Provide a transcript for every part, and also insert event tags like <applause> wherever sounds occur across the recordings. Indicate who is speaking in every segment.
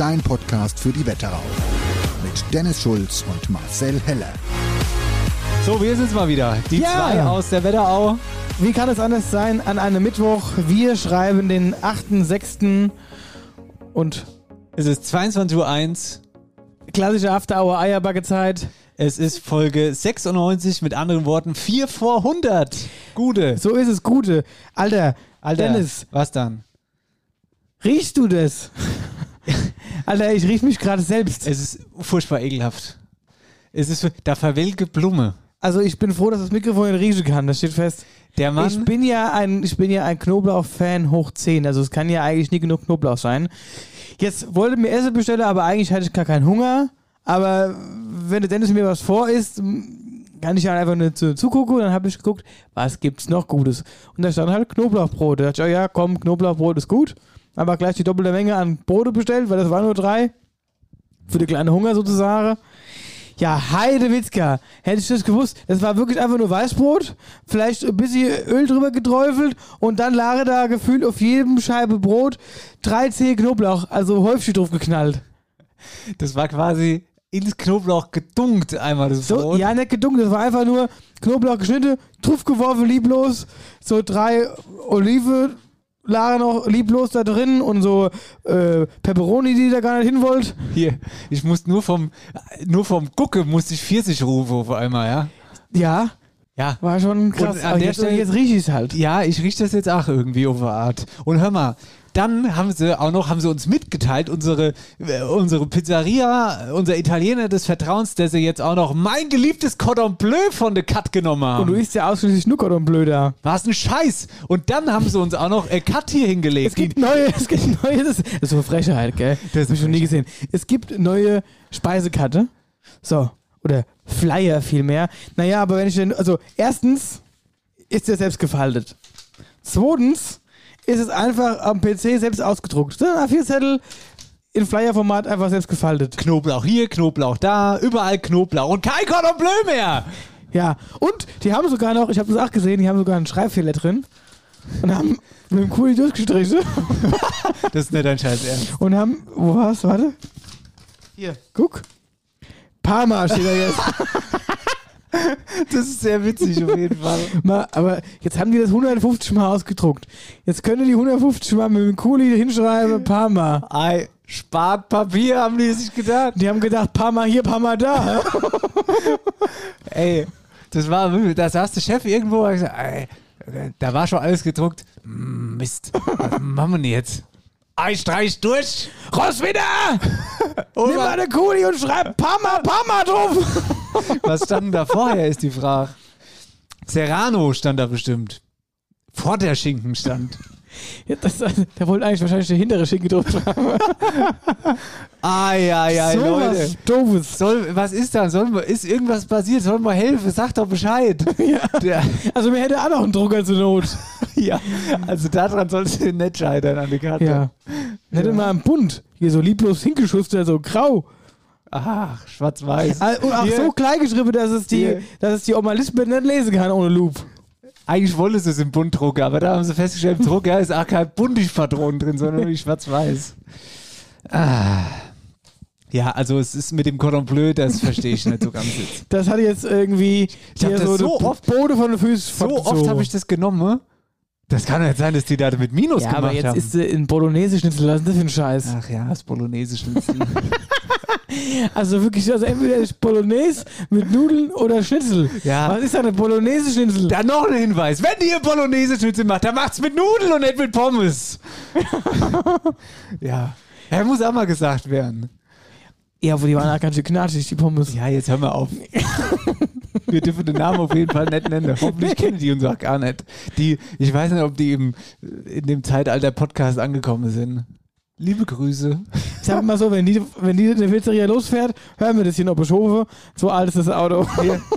Speaker 1: Dein Podcast für die Wetterau. Mit Dennis Schulz und Marcel Heller.
Speaker 2: So, wir sind's mal wieder. Die
Speaker 3: Ja.
Speaker 2: zwei aus der Wetterau.
Speaker 3: Wie kann es anders sein an einem Mittwoch? Wir schreiben den 8.6. und
Speaker 2: Es ist 22.01 Uhr.
Speaker 3: klassische After-Hour Eierbacke-Zeit.
Speaker 2: Es ist Folge 96, mit anderen Worten 4 vor 100. Gute.
Speaker 3: So ist es, Gute. Alter,
Speaker 2: Alter,
Speaker 3: Dennis,
Speaker 2: was dann?
Speaker 3: riechst du das? <laughs> Alter, ich riech mich gerade selbst.
Speaker 2: Es ist furchtbar ekelhaft. Es ist, da verwelke Blume.
Speaker 3: Also ich bin froh, dass das Mikrofon nicht riechen kann, das steht fest.
Speaker 2: Der Mann,
Speaker 3: Ich bin ja ein, ich bin ja ein Knoblauch-Fan hoch 10, also es kann ja eigentlich nie genug Knoblauch sein. Jetzt wollte mir Essen bestellen, aber eigentlich hatte ich gar keinen Hunger. Aber wenn der Dennis mir was vor isst, kann ich ja einfach nur zu, zugucken und dann habe ich geguckt, was gibt's noch Gutes. Und da stand halt Knoblauchbrot. Da dachte ich, oh ja, komm, Knoblauchbrot ist gut. Aber gleich die doppelte Menge an Brote bestellt, weil das waren nur drei. Für den kleinen Hunger sozusagen. Ja, Heidewitzka. Hätte ich das gewusst, das war wirklich einfach nur Weißbrot, vielleicht ein bisschen Öl drüber geträufelt und dann lag da gefühlt auf jedem Scheibe Brot drei Zehe Knoblauch, also häufig drauf geknallt.
Speaker 2: das war quasi ins Knoblauch gedunkt einmal das
Speaker 3: So,
Speaker 2: Brot.
Speaker 3: ja, nicht gedunken, das war einfach nur Knoblauch geschnitten, drauf geworfen, lieblos, so drei Olive lagen noch lieblos da drin und so äh, Peperoni, die da gar nicht hin wollt.
Speaker 2: Hier, ich muss nur vom, nur vom Gucke musste ich 40 rufen auf einmal, ja?
Speaker 3: Ja,
Speaker 2: Ja.
Speaker 3: war schon krass.
Speaker 2: Und an
Speaker 3: Aber
Speaker 2: der
Speaker 3: jetzt,
Speaker 2: Stelle-
Speaker 3: jetzt riech ich es halt.
Speaker 2: Ja, ich rieche das jetzt auch irgendwie auf eine Art. Und hör mal, dann haben sie auch noch, haben sie uns mitgeteilt, unsere, äh, unsere Pizzeria, unser Italiener des Vertrauens, der sie jetzt auch noch mein geliebtes Cordon Bleu von der Cut genommen
Speaker 3: Und du
Speaker 2: haben.
Speaker 3: isst ja ausschließlich Nuckert und Blöder.
Speaker 2: Was ein Scheiß. Und dann haben sie uns auch noch äh, Cut hier hingelegt.
Speaker 3: Es gibt neue, es gibt neue, das, das ist so eine Frechheit, gell? Das habe ich schon nie gesehen. Es gibt neue Speisekarte. So. Oder Flyer vielmehr. Naja, aber wenn ich denn, also erstens ist der selbst gefaltet. Zweitens ist es einfach am PC selbst ausgedruckt. So ein A4-Zettel in Flyer-Format einfach selbst gefaltet.
Speaker 2: Knoblauch hier, Knoblauch da, überall Knoblauch und kein Cordon Bleu mehr.
Speaker 3: Ja. Und die haben sogar noch, ich habe das auch gesehen, die haben sogar einen Schreibfehler drin. Und haben mit dem Kuli durchgestrichen. <laughs>
Speaker 2: Das ist nicht dein Scheiß Ernst.
Speaker 3: Und haben, wo war's? Warte. Hier, guck. Parma steht da jetzt. <laughs> <laughs>
Speaker 2: Das ist sehr witzig auf jeden Fall. <laughs>
Speaker 3: mal, aber jetzt haben die das 150 Mal ausgedruckt. Jetzt können die 150 Mal mit dem Kuli hinschreiben, <laughs> Parma.
Speaker 2: Ei, spart Papier, haben die sich gedacht.
Speaker 3: Die haben gedacht, Parma hier, Parma da.
Speaker 2: Ey, das war, da saß der Chef irgendwo und gesagt, ey, da war schon alles gedruckt. Mm, Mist, was machen wir denn jetzt? Ei, streich durch!
Speaker 3: Raus wieder!
Speaker 2: Und
Speaker 3: Nimm mal den Kuli und schreib Parma, Parma drauf. <laughs>
Speaker 2: was stand da vorher, ist die Frage. Serrano stand da bestimmt. Vor der Schinken stand.
Speaker 3: Ja, das, der wollte eigentlich wahrscheinlich der hintere Schinken drauf schreiben. <laughs>
Speaker 2: Ai, ai, ai,
Speaker 3: so
Speaker 2: Leute.
Speaker 3: was Doofes.
Speaker 2: Soll, was ist da? Soll, ist irgendwas passiert? Soll mal helfen? Sag doch Bescheid. <laughs>
Speaker 3: Ja.
Speaker 2: Der,
Speaker 3: Also mir hätte auch noch einen Drucker zur Not.
Speaker 2: ja, also daran sollst du nicht scheitern an der Karte.
Speaker 3: Ja. Hätte mal einen Bund. Hier so lieblos hingeschustert, so grau.
Speaker 2: Ach, schwarz-weiß.
Speaker 3: Und auch
Speaker 2: Hier.
Speaker 3: so klein geschrieben, dass es die,
Speaker 2: Hier.
Speaker 3: dass es die Oma Lisbeth nicht lesen kann ohne Loop.
Speaker 2: Eigentlich wollte sie es im Buntdrucker, aber da haben sie festgestellt, im Drucker ist auch kein Buntig-Patron drin, sondern nur schwarz-weiß. Ah. Ja, also es ist mit dem Cordon Bleu, das verstehe ich nicht so ganz jetzt.
Speaker 3: Das hat jetzt irgendwie
Speaker 2: Ich hab das
Speaker 3: so,
Speaker 2: oft-
Speaker 3: Bode von den Füßen
Speaker 2: So oft habe ich das genommen. Das kann nicht sein, dass die da mit Minus
Speaker 3: Ja,
Speaker 2: gemacht
Speaker 3: aber jetzt
Speaker 2: haben.
Speaker 3: ist sie in Bolognese-Schnitzel, was ist das für ein Scheiß?
Speaker 2: Ach ja, das Bolognese-Schnitzel. <laughs>
Speaker 3: Also wirklich, also entweder ist Bolognese mit Nudeln oder Schnitzel.
Speaker 2: Ja.
Speaker 3: Was ist eine Bolognese-Schnitzel?
Speaker 2: Dann noch ein Hinweis. Wenn ihr Bolognese-Schnitzel macht, dann macht's mit Nudeln und nicht mit Pommes. <laughs> ja. Ja, muss auch mal gesagt werden.
Speaker 3: Ja, aber die waren auch ganz schön knatschig, die Pommes.
Speaker 2: Ja, jetzt hör mal auf. <laughs> <laughs> Wir dürfen den Namen auf jeden Fall nicht nennen. Hoffentlich kennen die uns auch gar nicht. Die, ich weiß nicht, ob die im, in dem Zeitalter Podcast angekommen sind. Liebe Grüße.
Speaker 3: Ich sag mal so, wenn die, wenn die eine Pizzeria losfährt, hören wir das hier noch beschoben. So alt ist das Auto.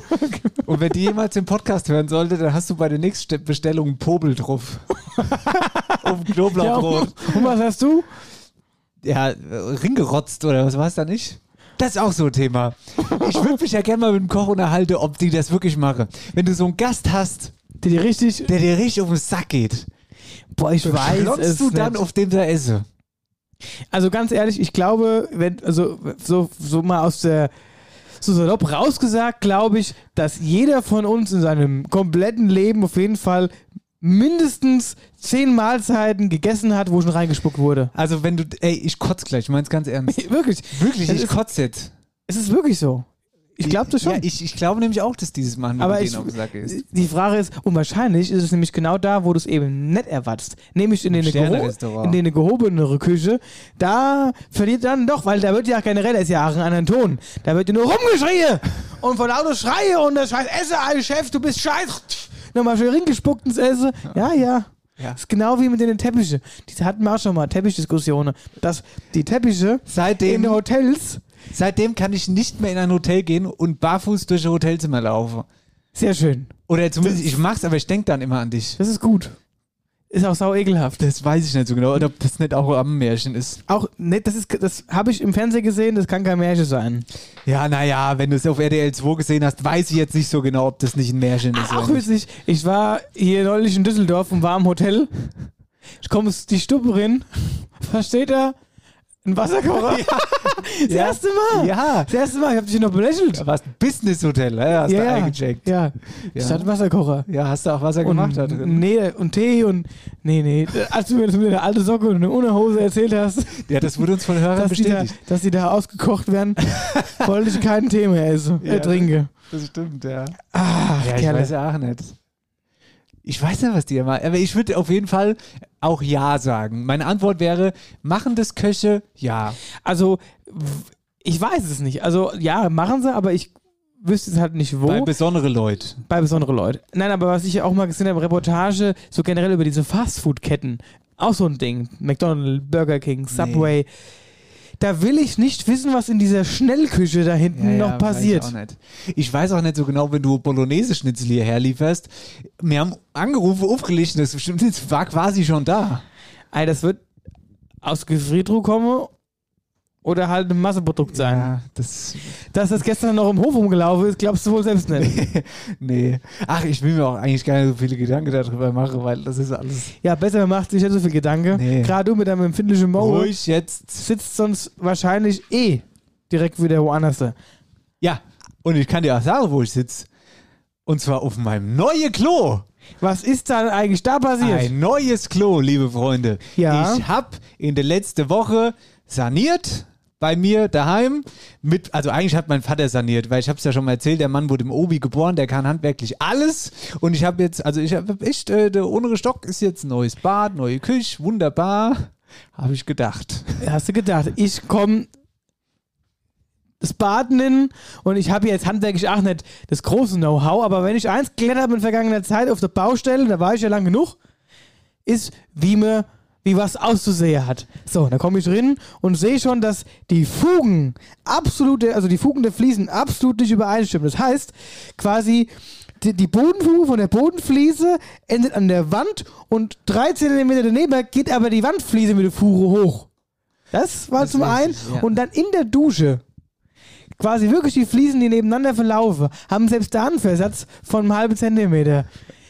Speaker 3: <laughs>
Speaker 2: Und wenn die jemals den Podcast hören sollte, dann hast du bei der nächsten Bestellung einen Popel drauf. <laughs> auf dem
Speaker 3: Ja,
Speaker 2: Knoblauchbrot.
Speaker 3: und, und was hast du?
Speaker 2: Ja, äh, ringerotzt oder was war es da nicht? Das ist auch so ein Thema. Ich würde mich ja gerne mal mit dem Koch unterhalten, ob die das wirklich machen. Wenn du so einen Gast hast,
Speaker 3: Die, die richtig.
Speaker 2: der dir richtig auf den Sack geht,
Speaker 3: Boah, ich weiß es
Speaker 2: du dann
Speaker 3: nicht.
Speaker 2: auf dem da esse.
Speaker 3: Also ganz ehrlich, ich glaube, wenn, also so, so mal aus der so salopp rausgesagt, glaube ich, dass jeder von uns in seinem kompletten Leben auf jeden Fall mindestens zehn Mahlzeiten gegessen hat, wo schon reingespuckt wurde.
Speaker 2: Also wenn du, ey, ich kotz gleich, ich mein's ganz ernst. <laughs>
Speaker 3: Wirklich.
Speaker 2: Wirklich,
Speaker 3: Es
Speaker 2: ich kotze jetzt.
Speaker 3: Es ist wirklich so. Ich glaube das schon.
Speaker 2: Ja, ich, ich glaube nämlich auch, dass dieses Machen
Speaker 3: Aber ich,
Speaker 2: auf den Sack ist.
Speaker 3: die Frage ist, und wahrscheinlich ist es nämlich genau da, wo du es eben nicht erwartest. Nämlich in
Speaker 2: Sterne-Restaurant.
Speaker 3: in eine gehobenere Küche. Da verliert dann doch, weil da wird ja generell, ist ja auch ein anderen Ton. Da wird ja nur rumgeschrien und vor lauter Schreie und das scheiß Esse, ein Chef, du bist scheiß. Nochmal schön ringespuckt ins Essen. Ja, ja.
Speaker 2: Ja.
Speaker 3: Das ist genau wie mit den Teppichen. Die hatten wir auch schon mal, Teppichdiskussionen. Dass die Teppiche in
Speaker 2: Seitdem,
Speaker 3: den Hotels,
Speaker 2: seitdem kann ich nicht mehr in ein Hotel gehen und barfuß durch ein Hotelzimmer laufen.
Speaker 3: sehr schön.
Speaker 2: Oder zumindest, ich mach's, aber ich denke dann immer an dich.
Speaker 3: Das ist gut. Ist auch sau ekelhaft.
Speaker 2: Das weiß ich nicht so genau, oder ob das nicht auch am Märchen ist.
Speaker 3: Auch, ne, das ist, das habe ich im Fernsehen gesehen, das kann kein Märchen sein.
Speaker 2: Ja, naja, wenn du es auf RTL 2 gesehen hast, weiß ich jetzt nicht so genau, ob das nicht ein Märchen ist. Nicht.
Speaker 3: witzig, ich war hier neulich in Düsseldorf und war im Hotel. Ich komme die Stuppe rein, <laughs> versteht er? Ein Wasserkocher. <laughs> Das
Speaker 2: Ja.
Speaker 3: erste Mal.
Speaker 2: Ja,
Speaker 3: Das erste Mal, ich habe dich noch belächelt.
Speaker 2: da warst ein Business-Hotel, ja, hast
Speaker 3: ja,
Speaker 2: du
Speaker 3: ja.
Speaker 2: eingecheckt.
Speaker 3: Ja,
Speaker 2: Ja.
Speaker 3: ich hatte einen Wasserkocher.
Speaker 2: Ja, hast du auch Wasser gemacht da drin?
Speaker 3: Nee, und Tee und. Nee, nee. Als du mir das mit der alte Socke und eine Unterhose erzählt hast,
Speaker 2: Ja, das wurde uns von Hörern
Speaker 3: dass die, da,
Speaker 2: bestätigt.
Speaker 3: dass die da ausgekocht werden, wollte ich keinen Tee mehr essen,
Speaker 2: Ja.
Speaker 3: äh, trinke.
Speaker 2: Das stimmt, ja.
Speaker 3: Ach,
Speaker 2: Ja, ich
Speaker 3: Kerle.
Speaker 2: weiß ja auch nicht. Ich weiß nicht, was die immer. Aber ich würde auf jeden Fall auch Ja sagen. Meine Antwort wäre: Machen das Köche? Ja.
Speaker 3: Also, ich weiß es nicht. Also, ja, machen sie, aber ich wüsste es halt nicht wo.
Speaker 2: Bei
Speaker 3: Bei,
Speaker 2: besondere Leute.
Speaker 3: besondere Leute. Nein, aber was ich auch mal gesehen habe, Reportage, so generell über diese Fastfood-Ketten. Auch so ein Ding. McDonald's, Burger King, Subway. Da will ich nicht wissen, was in dieser Schnellküche da hinten noch passiert.
Speaker 2: Weiß ich, auch nicht. ich weiß auch nicht so genau, wenn du Bolognese-Schnitzel hierher lieferst. Wir haben angerufen, aufgelegt, das Schnitzel war quasi schon da.
Speaker 3: Ey, das wird aus Gefriertruhe kommen oder halt ein Masseprodukt sein.
Speaker 2: Ja, das.
Speaker 3: Dass das gestern noch im Hof rumgelaufen ist, glaubst du wohl selbst nicht. <laughs>
Speaker 2: Nee. Ach, ich will mir auch eigentlich gar nicht so viele Gedanken darüber machen, weil das ist alles.
Speaker 3: ja, besser macht sich nicht so viel Gedanke.
Speaker 2: Nee.
Speaker 3: Gerade du mit deinem empfindlichen Maul
Speaker 2: Ruhig jetzt.
Speaker 3: sitzt sonst wahrscheinlich eh direkt wieder woanders.
Speaker 2: Ja, und ich kann dir auch sagen, wo ich sitze. Und zwar auf meinem neuen Klo.
Speaker 3: Was ist da eigentlich da passiert?
Speaker 2: Ein neues Klo, liebe Freunde.
Speaker 3: Ja.
Speaker 2: Ich habe in der letzten Woche saniert bei mir daheim. Mit, also eigentlich hat mein Vater saniert, weil ich habe es ja schon mal erzählt, der Mann wurde im Obi geboren, der kann handwerklich alles. Und ich habe jetzt, also ich habe echt, äh, der untere Stock ist jetzt ein neues Bad, neue Küche, wunderbar. Habe ich gedacht.
Speaker 3: Hast du gedacht, ich komme das Baden in und ich habe jetzt handwerklich auch nicht das große Know-how, aber wenn ich eins gelernt habe in vergangener Zeit auf der Baustelle, da war ich ja lang genug, ist, wie mir wie was auszusehen hat. So, da komme ich drin und sehe schon, dass die Fugen absolute, also die Fugen der Fliesen absolut nicht übereinstimmen. Das heißt, quasi die, die Bodenfuge von der Bodenfliese endet an der Wand und drei Zentimeter daneben geht aber die Wandfliese mit der Fuhre hoch. Das war
Speaker 2: Das
Speaker 3: zum einen.
Speaker 2: richtig, ja.
Speaker 3: Und dann in der Dusche quasi wirklich die Fliesen, die nebeneinander verlaufen, haben selbst da einen Versatz von einem halben Zentimeter.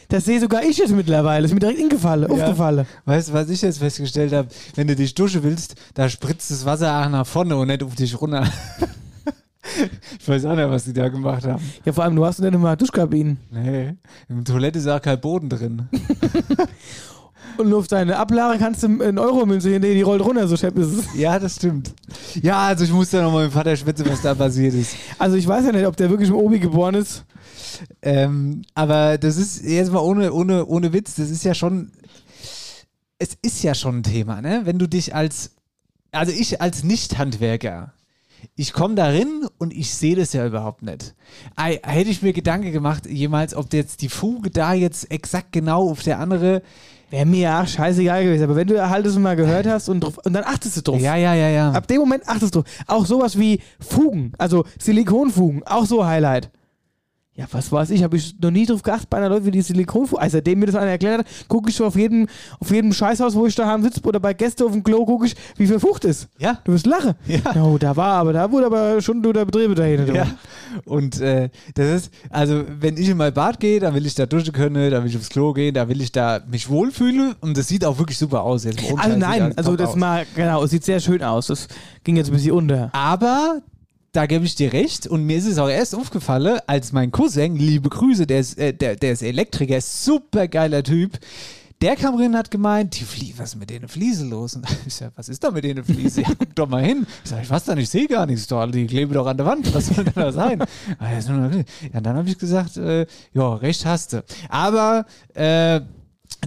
Speaker 3: Das sehe sogar ich jetzt mittlerweile. Ist mir direkt ingefallen, aufgefallen.
Speaker 2: Weißt du, was ich jetzt festgestellt habe? Wenn du dich duschen willst, da spritzt das Wasser auch nach vorne und nicht auf dich runter. <laughs> ich weiß auch nicht, was die da gemacht haben.
Speaker 3: Ja, vor allem, du hast nicht immer Duschkabinen.
Speaker 2: Nee, im Toilette ist auch kein Boden drin. <laughs>
Speaker 3: Und auf deine Ablage kannst du einen Euro-Münze hinlegen, die rollt runter, so schepp ist es.
Speaker 2: Ja, das stimmt. Ja, also ich muss da nochmal mit dem Vater schwätzen, was da passiert ist.
Speaker 3: Also ich weiß ja nicht, ob der wirklich im Obi geboren ist.
Speaker 2: Ähm, aber das ist jetzt mal ohne, ohne, ohne Witz, das ist ja schon, es ist ja schon ein Thema, ne? Wenn du dich als, also ich als Nicht-Handwerker, ich komme da rein und ich sehe das ja überhaupt nicht. Hätte ich mir Gedanken gemacht, jemals, ob jetzt die Fuge da jetzt exakt genau auf der andere.
Speaker 3: Wäre mir ja scheißegal gewesen. Aber wenn du halt das mal gehört hast und, drauf, und dann achtest du drauf.
Speaker 2: Ja, ja, ja, ja.
Speaker 3: Ab dem Moment achtest du. Auch sowas wie Fugen, also Silikonfugen, auch so Highlight. Ja, was weiß ich, habe ich noch nie drauf geachtet bei einer Leute, wie die Silikonfugen. Also, seitdem mir das einer erklärt hat, gucke ich schon auf jedem, auf jedem Scheißhaus, wo ich daheim sitze oder bei Gästen auf dem Klo, gucke ich, wie viel Fucht ist.
Speaker 2: Ja.
Speaker 3: Du wirst lachen.
Speaker 2: Ja.
Speaker 3: Oh, da war aber, da wurde aber schon du der Betriebe dahin.
Speaker 2: Ja. Und äh, das ist, also wenn ich in mein Bad gehe, dann will ich da duschen können, da will ich aufs Klo gehen, da will ich da mich wohlfühlen und das sieht auch wirklich super aus. Jetzt
Speaker 3: Also nein, also das
Speaker 2: aus.
Speaker 3: mal, genau, es sieht sehr schön aus. Das ging jetzt ein bisschen unter.
Speaker 2: Aber da gebe ich dir recht und mir ist es auch erst aufgefallen, als mein Cousin, liebe Grüße, der ist, äh, der, der ist Elektriker, super geiler Typ. Der kam rein und hat gemeint, die Flie was ist mit denen Fliese los? Und <laughs> ich sag, was ist da mit denen Fliese? Ja, guck doch mal hin. Ich sag, ich weiß da nicht, ich sehe gar nichts. Doch, die kleben doch an der Wand. Was soll denn da sein? <laughs> Ah, noch- Ja, dann habe ich gesagt, äh, ja, recht hast du. Aber äh,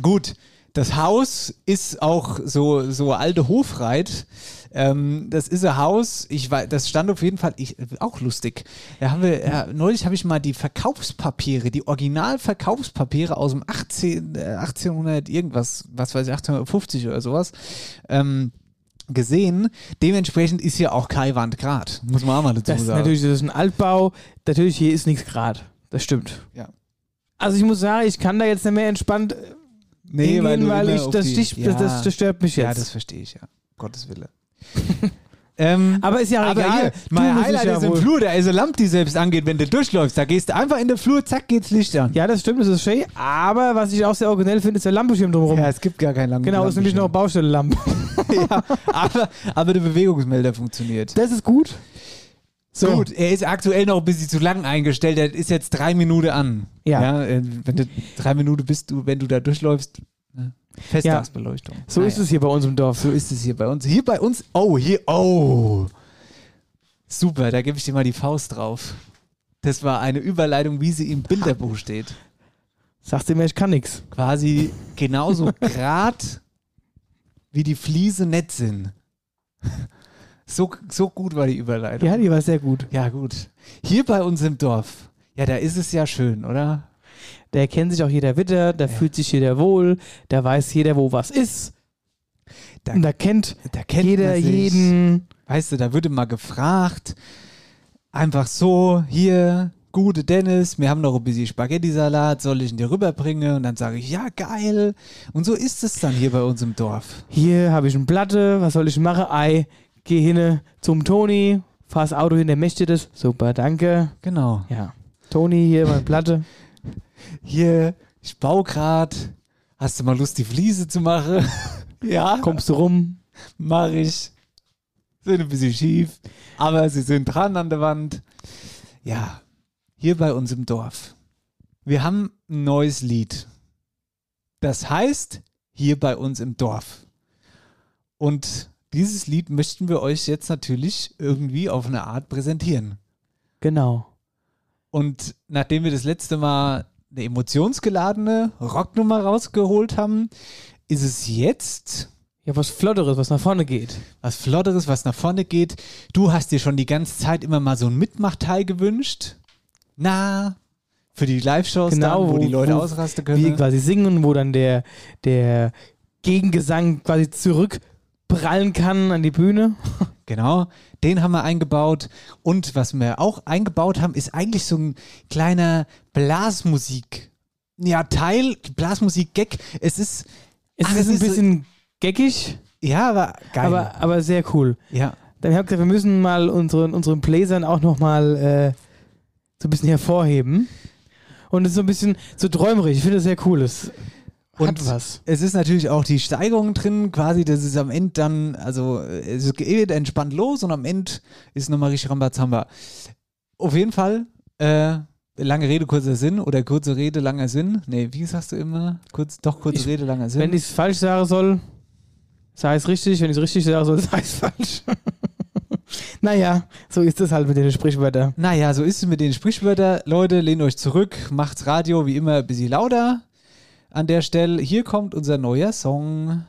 Speaker 2: gut, das Haus ist auch so, so alte Hofreit. Ähm, das ist ein Haus, ich weiß, das stand auf jeden Fall, ich, auch lustig. Da haben wir, ja, neulich habe ich mal die Verkaufspapiere, die Originalverkaufspapiere aus dem 18, äh, 1800 irgendwas, was weiß ich, 1850 oder sowas, ähm, gesehen. Dementsprechend ist hier auch kein Wandgrad, muss man auch mal dazu
Speaker 3: Das
Speaker 2: sagen.
Speaker 3: natürlich, das ist ein Altbau. Natürlich, hier ist nichts gerade. Das stimmt.
Speaker 2: Ja.
Speaker 3: Also ich muss sagen, ich kann da jetzt nicht mehr entspannt äh,
Speaker 2: nee,
Speaker 3: hingehen, weil
Speaker 2: immer
Speaker 3: ich, das,
Speaker 2: die-
Speaker 3: stich,
Speaker 2: ja,
Speaker 3: das, das, stört mich
Speaker 2: Ja,
Speaker 3: jetzt.
Speaker 2: das verstehe ich, ja. Gottes Wille. <laughs> ähm,
Speaker 3: aber ist ja
Speaker 2: Aber
Speaker 3: egal.
Speaker 2: hier, mein Highlight
Speaker 3: ja
Speaker 2: ist im Flur, da ist eine Lampe, die selbst angeht, wenn du durchläufst. Da gehst du einfach in den Flur, zack, geht's Licht an.
Speaker 3: Ja, das stimmt, das ist schön. Aber was ich auch sehr originell finde, ist der Lampenschirm drumherum.
Speaker 2: Ja, es gibt gar keinen Lampen.
Speaker 3: genau, ist nämlich noch eine Baustelle-Lampe. <laughs>
Speaker 2: ja, aber, aber der Bewegungsmelder funktioniert.
Speaker 3: Das ist gut. So.
Speaker 2: Gut, er ist aktuell noch ein bisschen zu lang eingestellt. Er ist jetzt drei Minuten an.
Speaker 3: Ja.
Speaker 2: äh, wenn du drei Minuten bist, du, wenn du da durchläufst, ne? Festtagsbeleuchtung.
Speaker 3: So ist es hier bei uns im Dorf.
Speaker 2: So ist es hier bei uns. Hier bei uns, oh, hier, oh. Super, da gebe ich dir mal die Faust drauf. Das war eine Überleitung, wie sie im Bilderbuch steht.
Speaker 3: Sagst du mir, ich kann nix.
Speaker 2: Quasi genauso <laughs> grad wie die Fliese nett sind. So, so gut war die Überleitung.
Speaker 3: Ja, die war sehr gut.
Speaker 2: Ja, gut. Hier bei uns im Dorf, ja, da ist es ja schön, oder?
Speaker 3: Da kennt sich auch jeder Witter, da fühlt sich jeder wohl, da weiß jeder, wo was ist.
Speaker 2: Da,
Speaker 3: Und da kennt
Speaker 2: da kennt
Speaker 3: jeder jeden.
Speaker 2: Weißt du, da würde mal gefragt, einfach so, hier, gute Dennis, wir haben noch ein bisschen Spaghetti-Salat, soll ich ihn dir rüberbringen? Und dann sage ich, ja, geil. Und so ist es dann hier bei uns im Dorf.
Speaker 3: Hier habe ich eine Platte, was soll ich machen? Ei, geh hin zum Toni, fahr das Auto hin, der möchte das. Super, danke.
Speaker 2: Genau.
Speaker 3: Ja. Toni, hier meine Platte. <laughs>
Speaker 2: Hier, ich baue grad. Hast du mal Lust, die Fliese zu machen? <laughs> ja,
Speaker 3: Kommst du rum?
Speaker 2: mach ich. Sind ein bisschen schief, aber sie sind dran an der Wand. Ja, hier bei uns im Dorf. Wir haben ein neues Lied. Das heißt, hier bei uns im Dorf. Und dieses Lied möchten wir euch jetzt natürlich irgendwie auf eine Art präsentieren.
Speaker 3: Genau.
Speaker 2: Und nachdem wir das letzte Mal eine emotionsgeladene Rocknummer rausgeholt haben, ist es jetzt
Speaker 3: Ja, was Flotteres, was nach vorne geht.
Speaker 2: was Flotteres, was nach vorne geht. Du hast dir schon die ganze Zeit immer mal so ein Mitmachteil gewünscht. Na, für die Live-Shows
Speaker 3: Genau,
Speaker 2: dann, wo,
Speaker 3: wo-
Speaker 2: die Leute
Speaker 3: wo
Speaker 2: ausrasten
Speaker 3: Wie
Speaker 2: können.
Speaker 3: quasi singen, wo dann der, der Gegengesang quasi zurückprallen kann an die Bühne. <laughs>
Speaker 2: Genau, den haben wir eingebaut. Und was wir auch eingebaut haben, ist eigentlich so ein kleiner Blasmusik. Ja, Teil, Blasmusik-Gag. Es ist,
Speaker 3: Es
Speaker 2: Ach,
Speaker 3: ist
Speaker 2: es
Speaker 3: ein
Speaker 2: ist so-
Speaker 3: bisschen geckig,
Speaker 2: ja, aber geil.
Speaker 3: aber, aber sehr cool.
Speaker 2: ja.
Speaker 3: dann habe ich gesagt, wir müssen mal unseren, unseren Bläsern auch nochmal äh, so ein bisschen hervorheben. Und es ist so ein bisschen so träumerisch. Ich finde das sehr cool. Hat
Speaker 2: Und
Speaker 3: was.
Speaker 2: es ist natürlich auch die Steigerung drin, quasi, dass es am Ende dann, also es geht entspannt los und am Ende ist nochmal richtig Rambazamba. Auf jeden Fall, äh, lange Rede, kurzer Sinn oder kurze Rede, langer Sinn. Nee, wie sagst du immer? Kurz, doch, kurze
Speaker 3: Ich-
Speaker 2: Rede, langer Sinn.
Speaker 3: Wenn ich es falsch sagen soll, sei es richtig. Wenn ich es richtig sagen soll, <laughs> sei es falsch. <laughs> naja, so ist es halt mit den Sprichwörtern.
Speaker 2: Naja, so ist es mit den Sprichwörtern. Leute, lehnt euch zurück, macht's Radio wie immer ein bisschen lauter. An der Stelle, hier kommt unser neuer Song.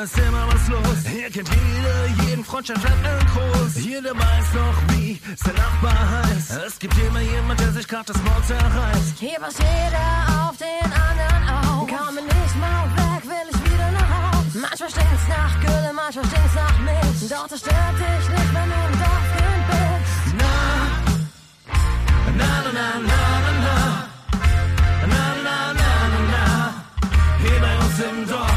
Speaker 4: Da ist immer was los. Hier kennt jeder jeden Freundschaft einen groß. Jeder weiß noch, wie es der Nachbar heißt. Es gibt immer jemand, der sich grad das Maul zerreißt.
Speaker 5: Hier passt jeder auf den anderen auf. Komm nicht mal weg, will ich wieder nach Haus. Manchmal stinkt's nach Gülle, manchmal stinkt's nach Milch. Doch das stört dich nicht, wenn du im Dorfkind bist.
Speaker 4: Na, na, na, na, na, na, na. Na, na, na, na, na. Hier bei uns im Dorf.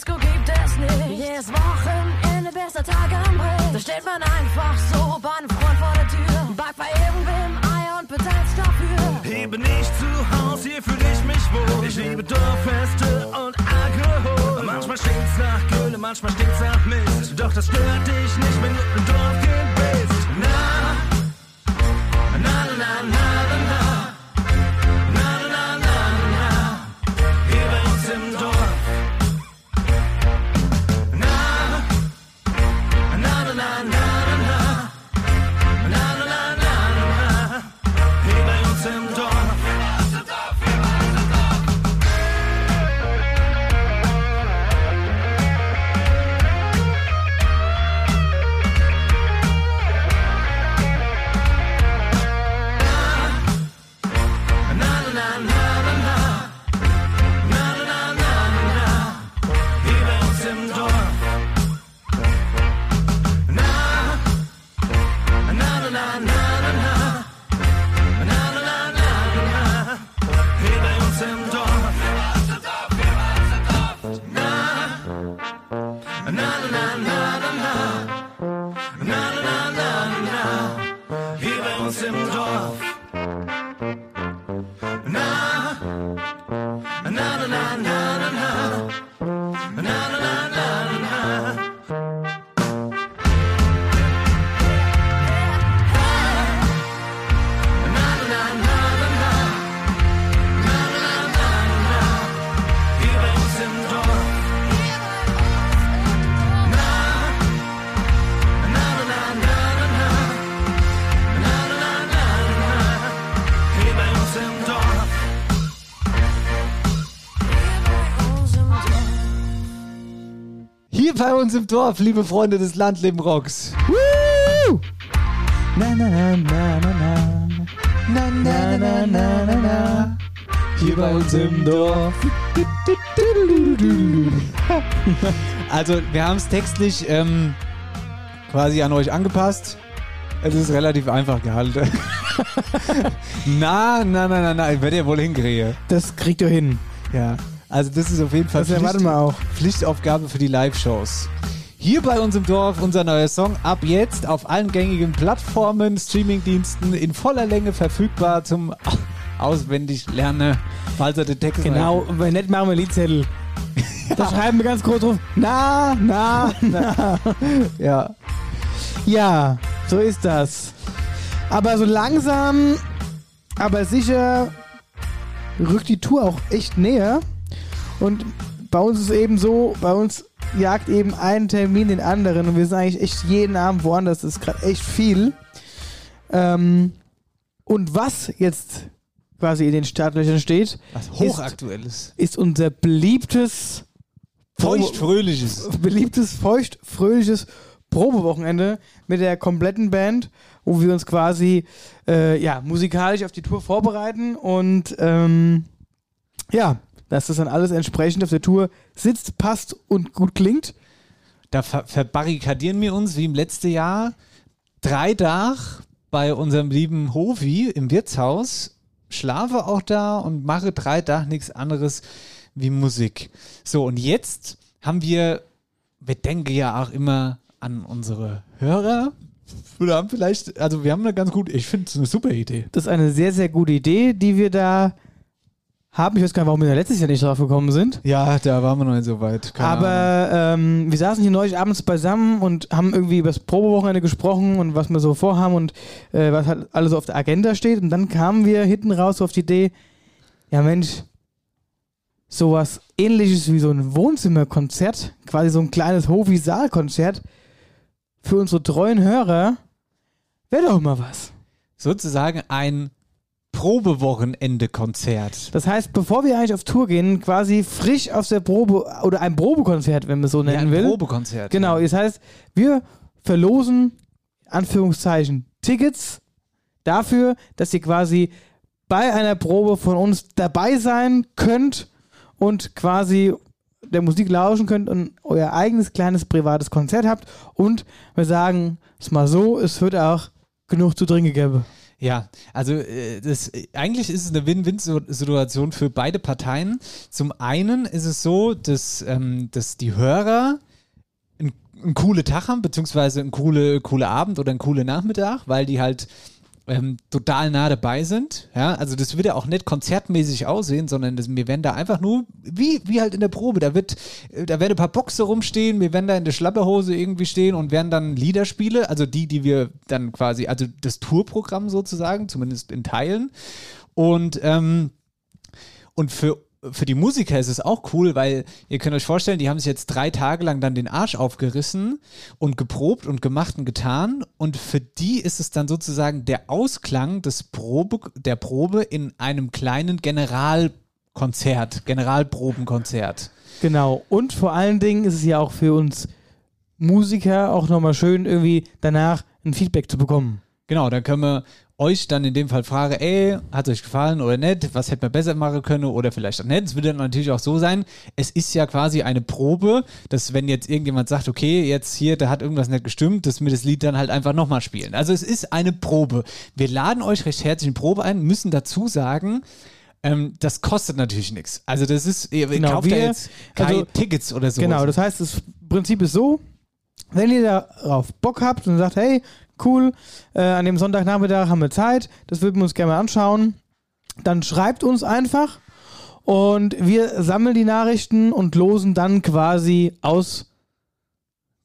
Speaker 5: Disco gibt es nicht. Jedes Wochenende, bester Tag am Ring. Da steht man einfach so bei einem Freund vor der Tür. Backt bei irgendwem Eier und bezahlt's dafür.
Speaker 4: Hier bin ich zu Haus, hier fühle ich mich wohl. Ich liebe Dorffeste und Alkohol. Manchmal stinkt's nach Gülle, manchmal stinkt's nach Mist. Doch das stört dich nicht, wenn du ein Dorfkind uns im Dorf,
Speaker 2: liebe Freunde des Landleben Rocks.
Speaker 3: Woo! Na, na, na, na, na, na.
Speaker 2: Na,
Speaker 3: Na, na, na, na, na.
Speaker 2: Hier bei uns im Dorf. Also, wir haben es textlich ähm, quasi an euch angepasst. Es ist relativ einfach gehalten. na, na, na, na, na, ich werde ja wohl hinkriegen.
Speaker 3: Das kriegt ihr hin.
Speaker 2: Ja, also das ist auf jeden Fall
Speaker 3: Das erwarten wir auch.
Speaker 2: Pflichtaufgabe für die Live-Shows. Hier bei uns im Dorf unser neuer Song ab jetzt auf allen gängigen Plattformen, Streamingdiensten in voller Länge verfügbar zum <laughs> auswendig lernen, falls er den Text
Speaker 3: Genau, und wenn nicht, machen wir Liedzettel. <laughs> Da schreiben wir ganz groß drauf. Na, na, na. <laughs>
Speaker 2: Ja.
Speaker 3: Ja, so ist das. Aber so langsam, aber sicher rückt die Tour auch echt näher. Und bei uns ist es eben so, bei uns jagt eben ein Termin den anderen und wir sind eigentlich echt jeden Abend woanders. Das ist gerade echt viel. Ähm, und was jetzt quasi in den Startlöchern steht,
Speaker 2: Was hochaktuelles.
Speaker 3: ist unser beliebtes
Speaker 2: Feuchtfröhliches.
Speaker 3: beliebtes, feucht, fröhliches Probewochenende mit der kompletten Band, wo wir uns quasi äh, ja, musikalisch auf die Tour vorbereiten und ähm, ja, dass das dann alles entsprechend auf der Tour sitzt, passt und gut klingt.
Speaker 2: Da ver verbarrikadieren wir uns wie im letzten Jahr drei Dach bei unserem lieben Hovi im Wirtshaus, schlafe auch da und mache drei Dach nichts anderes wie Musik. So, und jetzt haben wir, wir denken ja auch immer an unsere Hörer. Oder haben vielleicht, also wir haben eine ganz gute, ich finde es eine super Idee.
Speaker 3: Das ist eine sehr, sehr gute Idee, die wir da haben. Ich weiß gar nicht, warum wir letztes Jahr nicht drauf gekommen sind.
Speaker 2: Ja, da waren wir noch nicht so weit. Keine.
Speaker 3: Aber ähm, wir saßen hier neulich abends beisammen und haben irgendwie über das Probewochenende gesprochen und was wir so vorhaben und äh, was halt alles so auf der Agenda steht. Und dann kamen wir hinten raus auf die Idee, ja Mensch, sowas ähnliches wie so ein Wohnzimmerkonzert, quasi so ein kleines Hofi-Saalkonzert für unsere treuen Hörer, wäre doch mal was.
Speaker 2: Sozusagen ein Probewochenende-Konzert.
Speaker 3: Das heißt, bevor wir eigentlich auf Tour gehen, quasi frisch aus der Probe oder ein Probekonzert, wenn man es so
Speaker 2: Ja,
Speaker 3: nennen
Speaker 2: ein
Speaker 3: will.
Speaker 2: Probekonzert.
Speaker 3: Genau, das heißt, wir verlosen, Anführungszeichen, Tickets dafür, dass ihr quasi bei einer Probe von uns dabei sein könnt und quasi der Musik lauschen könnt und euer eigenes kleines privates Konzert habt. Und wir sagen es mal so, es wird auch genug zu trinken geben.
Speaker 2: Ja, also äh, das, äh, eigentlich ist es eine Win-Win-Situation für beide Parteien. Zum einen ist es so, dass, ähm, dass die Hörer einen, einen coole Tag haben, beziehungsweise einen coole, coole Abend oder einen coolen Nachmittag, weil die halt ähm, total nah dabei sind. Ja, also das wird ja auch nicht konzertmäßig aussehen, sondern das, wir werden da einfach nur, wie, wie halt in der Probe, da wird, äh, da werden ein paar Boxe rumstehen, wir werden da in der Schlapperhose irgendwie stehen und werden dann Lieder spielen, also die, die wir dann quasi, also das Tourprogramm sozusagen, zumindest in Teilen. Und, ähm, und für für die Musiker ist es auch cool, weil ihr könnt euch vorstellen, die haben sich jetzt drei Tage lang dann den Arsch aufgerissen und geprobt und gemacht und getan. Und für die ist es dann sozusagen der Ausklang des Probe, der Probe in einem kleinen Generalkonzert, Generalprobenkonzert.
Speaker 3: Genau. Und vor allen Dingen ist es ja auch für uns Musiker auch nochmal schön, irgendwie danach ein Feedback zu bekommen.
Speaker 2: Genau, dann können wir euch dann in dem Fall fragen, ey, hat es euch gefallen oder nicht? Was hätte man besser machen können oder vielleicht auch nicht? Es wird dann natürlich auch so sein, es ist ja quasi eine Probe, dass wenn jetzt irgendjemand sagt, okay, jetzt hier, da hat irgendwas nicht gestimmt, dass wir das Lied dann halt einfach nochmal spielen. Also es ist eine Probe. Wir laden euch recht herzlich in Probe ein, müssen dazu sagen, ähm, das kostet natürlich nichts. Also das ist, ihr
Speaker 3: Genau,
Speaker 2: kauft ja
Speaker 3: wir-
Speaker 2: jetzt keine
Speaker 3: also-
Speaker 2: Tickets oder so.
Speaker 3: Genau, das heißt, das Prinzip ist so, wenn ihr darauf Bock habt und sagt, hey, cool, äh, an dem Sonntagnachmittag haben wir Zeit, das würden wir uns gerne mal anschauen, dann schreibt uns einfach und wir sammeln die Nachrichten und losen dann quasi aus,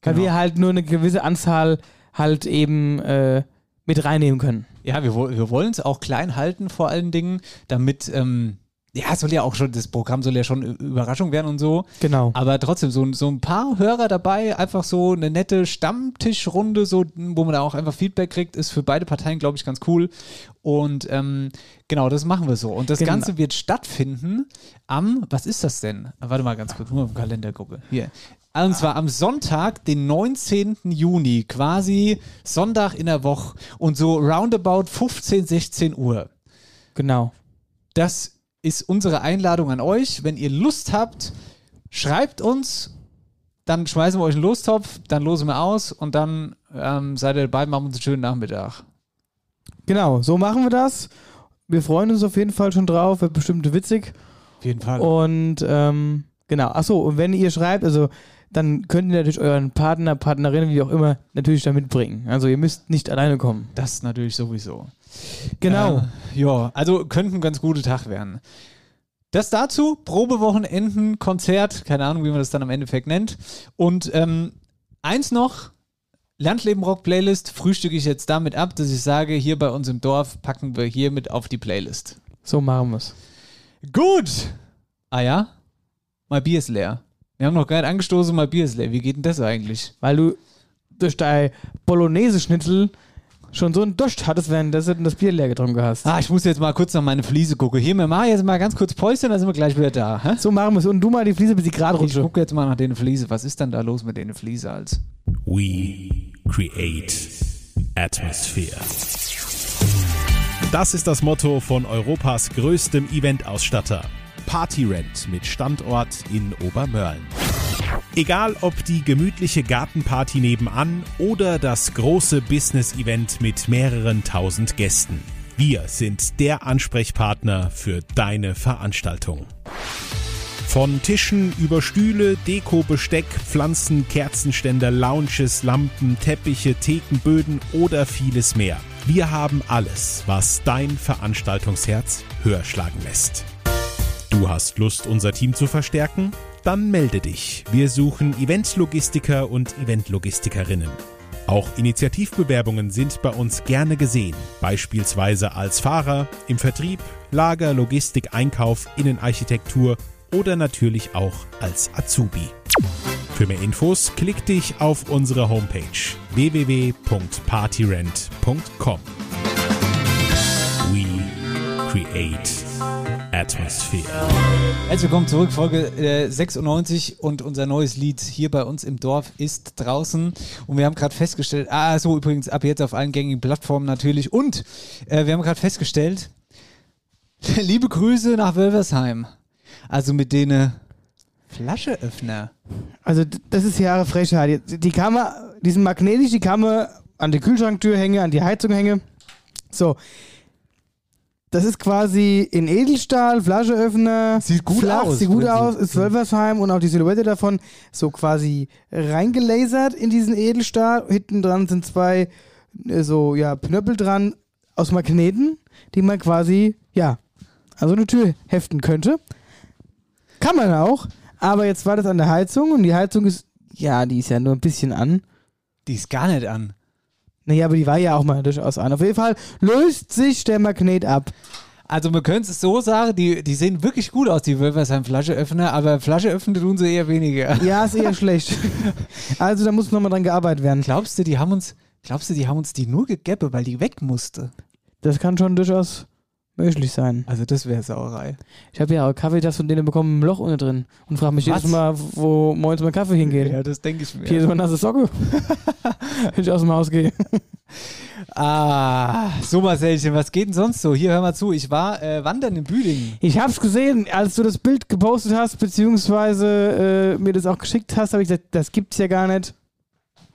Speaker 3: weil
Speaker 2: Genau.
Speaker 3: wir halt nur eine gewisse Anzahl halt eben äh, mit reinnehmen können.
Speaker 2: Ja, wir, wir wollen es auch klein halten vor allen Dingen, damit, ähm, ja, soll ja auch schon, das Programm soll ja schon Überraschung werden und so.
Speaker 3: Genau.
Speaker 2: Aber trotzdem, so, so ein paar Hörer dabei, einfach so eine nette Stammtischrunde, so, wo man da auch einfach Feedback kriegt, ist für beide Parteien, glaube ich, ganz cool. Und ähm, genau, das machen wir so. Und das
Speaker 3: Genau.
Speaker 2: Ganze wird stattfinden am, was ist das denn? Warte mal ganz kurz, nur im Kalender gucke. Hier. Und zwar am Sonntag, den 19. Juni, quasi Sonntag in der Woche und so roundabout 15, 16 Uhr.
Speaker 3: Genau.
Speaker 2: Das ist unsere Einladung an euch. Wenn ihr Lust habt, schreibt uns, dann schmeißen wir euch einen Lostopf, dann losen wir aus und dann ähm, seid ihr dabei, machen uns einen schönen Nachmittag.
Speaker 3: Genau, so machen wir das. Wir freuen uns auf jeden Fall schon drauf, wird bestimmt witzig.
Speaker 2: Auf jeden Fall.
Speaker 3: Und ähm, genau, achso, und wenn ihr schreibt, also dann könnt ihr natürlich euren Partner, Partnerin, wie auch immer, natürlich da mitbringen. Also ihr müsst nicht alleine kommen.
Speaker 2: Das natürlich sowieso.
Speaker 3: Genau.
Speaker 2: Äh, ja, also könnte ein ganz guter Tag werden. Das dazu, Probewochenenden, Konzert, keine Ahnung, wie man das dann am Endeffekt nennt. Und ähm, eins noch, Landleben Rock Playlist, frühstücke ich jetzt damit ab, dass ich sage, hier bei uns im Dorf packen wir hier mit auf die Playlist.
Speaker 3: So machen wir es.
Speaker 2: Gut. Ah ja? Mein Bier ist leer. Wir haben noch gar nicht angestoßen, mein Bier ist leer. Wie geht denn das eigentlich?
Speaker 3: Weil du durch dein Bolognese-Schnitzel schon so einen Dost hattest, während du das Bier leer getrunken hast.
Speaker 2: Ah, ich muss jetzt mal kurz nach meine Fliese gucken. Hier, wir machen jetzt mal ganz kurz Päuschen, dann sind wir gleich wieder da. Hä?
Speaker 3: So machen wir es. Und du mal die Fliese, bis sie gerade
Speaker 2: Ich
Speaker 3: rutscht.
Speaker 2: gucke jetzt mal nach den Fliese. Was ist denn da los mit den Fliese als?
Speaker 6: We create atmosphere. Das ist das Motto von Europas größtem Eventausstatter. Partyrent mit Standort in Obermörlen. Egal ob die gemütliche Gartenparty nebenan oder das große Business-Event mit mehreren tausend Gästen. Wir sind der Ansprechpartner für deine Veranstaltung. Von Tischen über Stühle, Deko, Besteck, Pflanzen, Kerzenständer, Lounges, Lampen, Teppiche, Thekenböden oder vieles mehr. Wir haben alles, was dein Veranstaltungsherz höher schlagen lässt. Du hast Lust, unser Team zu verstärken? Dann melde dich. Wir suchen Eventlogistiker und Eventlogistikerinnen. Auch Initiativbewerbungen sind bei uns gerne gesehen, beispielsweise als Fahrer, im Vertrieb, Lager, Logistik, Einkauf, Innenarchitektur oder natürlich auch als Azubi. Für mehr Infos klick dich auf unsere Homepage www.partyrent.com. We create atmosphere.
Speaker 2: Herzlich willkommen zurück, Folge äh, 96 und unser neues Lied hier bei uns im Dorf ist draußen und wir haben gerade festgestellt, ah so übrigens ab jetzt auf allen gängigen Plattformen natürlich und äh, wir haben gerade festgestellt, <laughs> liebe Grüße nach Wölversheim, also mit denen Flascheöffner.
Speaker 3: Also das ist Jahre Frechheit. Die, die kann man, die sind magnetisch, die kann man an die Kühlschranktür hängen, an die Heizung hängen. So. Das ist quasi in Edelstahl, Flascheöffner.
Speaker 2: Sieht gut
Speaker 3: flach,
Speaker 2: aus,
Speaker 3: Sieht gut aus, ist Wölversheim und auch die Silhouette davon so quasi reingelasert in diesen Edelstahl. Hinten dran sind zwei äh, so, ja, Knöppel dran aus Magneten, die man quasi, ja, also eine Tür heften könnte. Kann man auch, aber jetzt war das an der Heizung und die Heizung ist, ja, die ist ja nur ein bisschen an.
Speaker 2: Die ist gar nicht an.
Speaker 3: Naja, aber die war ja auch mal durchaus an. Auf jeden Fall löst sich der Magnet ab.
Speaker 2: Also man könnte es so sagen, die, die sehen wirklich gut aus, die Wölversheim Flascheöffner, aber Flascheöffner tun sie eher weniger.
Speaker 3: Ja, ist eher schlecht. <laughs> Also da muss nochmal dran gearbeitet werden.
Speaker 2: Glaubst du, die haben uns, glaubst du, die haben uns die nur gegäppe, weil die weg musste?
Speaker 3: Das kann schon durchaus möglich sein.
Speaker 2: Also das wäre Sauerei.
Speaker 3: Ich habe ja auch Kaffeetasse von denen bekommen, ein Loch unten drin. Und frage mich
Speaker 2: Was?
Speaker 3: jedes Mal, wo morgens mein Kaffee hingeht.
Speaker 2: Ja, das denke ich mir.
Speaker 3: Hier ist meine nasse Socke. <laughs> Wenn ich aus dem Haus gehe.
Speaker 2: Ah, so Marcelchen, was geht denn sonst so? Hier, hör mal zu, ich war äh, wandern in Büdingen.
Speaker 3: Ich hab's gesehen, als du das Bild gepostet hast, beziehungsweise äh, mir das auch geschickt hast, habe ich gesagt, das gibt's ja gar nicht.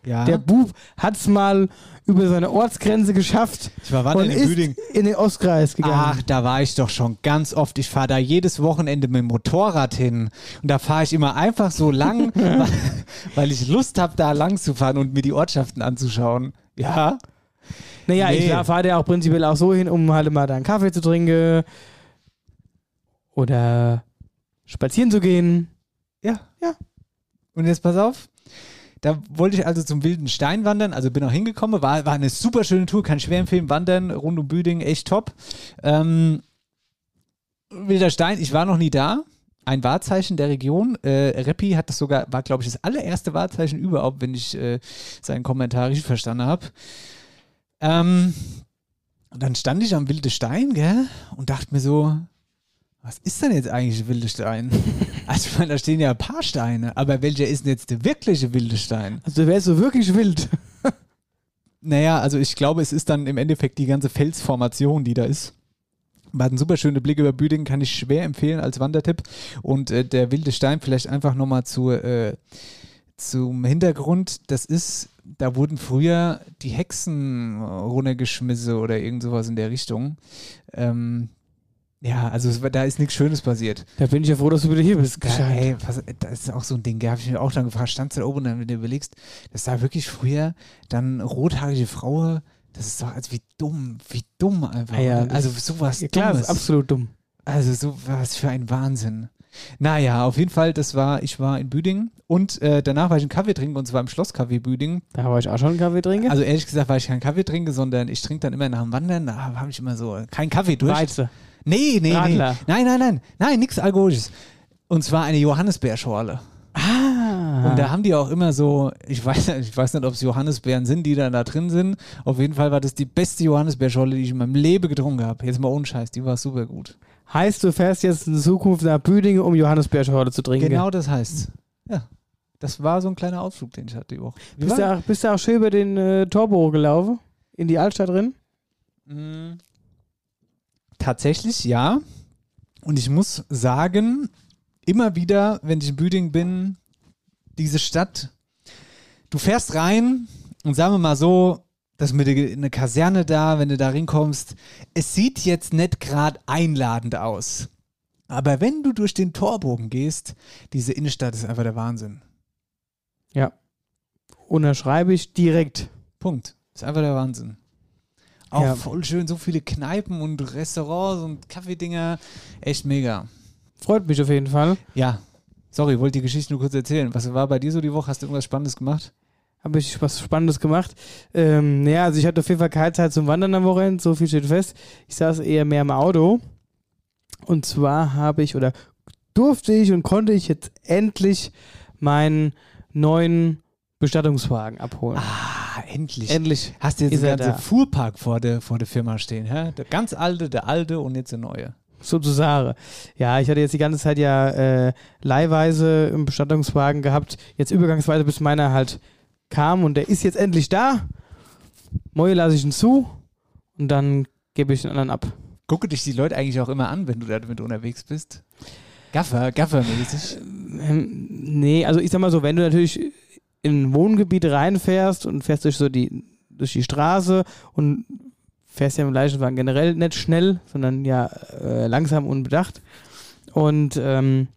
Speaker 2: Ja,
Speaker 3: Der Bub hat's mal über seine Ortsgrenze geschafft
Speaker 2: ich war
Speaker 3: und
Speaker 2: in
Speaker 3: ist in den Ostkreis gegangen.
Speaker 2: Ach, da war ich doch schon ganz oft. Ich fahre da jedes Wochenende mit dem Motorrad hin. Und da fahre ich immer einfach so lang, <laughs> weil, weil ich Lust habe, da lang zu fahren und mir die Ortschaften anzuschauen. Ja,
Speaker 3: naja,
Speaker 2: nee.
Speaker 3: ich fahre ja auch prinzipiell auch so hin, um halt mal da einen Kaffee zu trinken oder spazieren zu gehen.
Speaker 2: Ja.
Speaker 3: Ja.
Speaker 2: Und jetzt pass auf. Da wollte ich also zum Wilden Stein wandern, also bin auch hingekommen, war, war eine super schöne Tour, kann schwer empfehlen, wandern rund um Büdingen, echt top. Ähm, Wilder Stein, ich war noch nie da, ein Wahrzeichen der Region. Äh, Reppi hat das sogar, war glaube ich das allererste Wahrzeichen überhaupt, wenn ich äh, seinen Kommentar richtig verstanden habe. Ähm, und dann stand ich am Wilde Stein, gell, und dachte mir so, was ist denn jetzt eigentlich wilde Stein? <laughs> also ich meine, da stehen ja ein paar Steine, aber welcher ist denn jetzt der wirkliche wilde Stein?
Speaker 3: Also wärst du wirklich wild. <laughs>
Speaker 2: Naja, also ich glaube, es ist dann im Endeffekt die ganze Felsformation, die da ist. Man hat einen super schönen Blick über Büdingen, kann ich schwer empfehlen als Wandertipp. Und äh, der wilde Stein vielleicht einfach nochmal zu, äh, zum Hintergrund. Das ist, da wurden früher die Hexen runtergeschmissen oder irgend sowas in der Richtung. Ähm, ja, also es, war- da ist nichts Schönes passiert.
Speaker 3: Da bin ich ja froh, dass du wieder hier bist.
Speaker 2: Ja, ey, was, das ist auch so ein Ding, da habe ich mich auch dann gefragt, standst du da oben und dann, wenn du überlegst, dass da wirklich früher dann rothaarige Frau, das ist doch, also wie dumm, wie dumm einfach.
Speaker 3: Ja,
Speaker 2: also sowas
Speaker 3: Ja, klar, das
Speaker 2: Dummes.
Speaker 3: ist absolut dumm.
Speaker 2: Also so was für ein Wahnsinn. Naja, auf jeden Fall, das war, ich war in Büdingen und äh, danach war ich einen Kaffee trinken und zwar im Schlosscafé Büdingen.
Speaker 3: Da war ich auch schon einen Kaffee trinken.
Speaker 2: Also ehrlich gesagt, weil ich keinen Kaffee trinke, sondern ich trinke dann immer nach dem Wandern, da habe ich immer so keinen Kaffee durch.
Speaker 3: Weizen.
Speaker 2: Nee, nee, nee.
Speaker 3: Radler.
Speaker 2: Nein, nein, nein. Nein, nichts Alkoholisches. Und zwar eine Johannisbeerschorle.
Speaker 3: Ah.
Speaker 2: Und da haben die auch immer so, ich weiß, <laughs> ich weiß nicht, ob es Johannisbeeren sind, die dann da drin sind. Auf jeden Fall war das die beste Johannisbeerscholle, die ich in meinem Leben getrunken habe. Jetzt mal ohne Scheiß, die war super gut.
Speaker 3: Heißt, du fährst jetzt in Zukunft nach Büdingen, um Johannisbeerschorle zu trinken.
Speaker 2: Genau das heißt. Ja. Das war so ein kleiner Ausflug, den ich hatte die Woche.
Speaker 3: Bist du, auch, bist du auch schön über den äh, Torbo gelaufen? In die Altstadt drin?
Speaker 2: Mm, Tatsächlich ja. Und ich muss sagen, immer wieder, wenn ich in Büdingen bin, diese Stadt, du fährst rein und sagen wir mal so, das ist mit der- eine Kaserne da, wenn du da reinkommst, es sieht jetzt nicht gerade einladend aus. Aber wenn du durch den Torbogen gehst, diese Innenstadt ist einfach der Wahnsinn.
Speaker 3: Ja. Unterschreibe ich direkt.
Speaker 2: Punkt. Ist einfach der Wahnsinn. Auch
Speaker 3: Ja.
Speaker 2: voll schön, so viele Kneipen und Restaurants und Kaffeedinger. Echt mega.
Speaker 3: Freut mich auf jeden Fall.
Speaker 2: Ja. Sorry, wollte die Geschichte nur kurz erzählen. Was war bei dir so die Woche? Hast du irgendwas Spannendes gemacht?
Speaker 3: Habe ich was Spannendes gemacht. Ähm, naja, also ich hatte auf jeden Fall keine Zeit zum Wandern am Wochenende, so viel steht fest. Ich saß eher mehr im Auto. Und zwar habe ich oder durfte ich und konnte ich jetzt endlich meinen neuen Bestattungswagen abholen.
Speaker 2: Ah, endlich.
Speaker 3: Endlich.
Speaker 2: Hast du jetzt den ganzen
Speaker 3: da.
Speaker 2: Fuhrpark vor der, vor der Firma stehen? Hä? Der ganz alte, der alte und jetzt der neue.
Speaker 3: Sozusagen. Ja, ich hatte jetzt die ganze Zeit ja äh, leihweise im Bestattungswagen gehabt. Jetzt übergangsweise, bis meiner halt kam und der ist jetzt endlich da. Moje lasse ich ihn zu und dann gebe ich den anderen ab.
Speaker 2: Gucke dich die Leute eigentlich auch immer an, wenn du damit unterwegs bist? Gaffer, Gaffer-mäßig.
Speaker 3: Ähm, nee, also ich sag mal so, wenn du natürlich in ein Wohngebiet reinfährst und fährst durch so die, durch die Straße und fährst ja im Leichenwagen generell nicht schnell, sondern ja äh, langsam und bedacht. Und, ähm,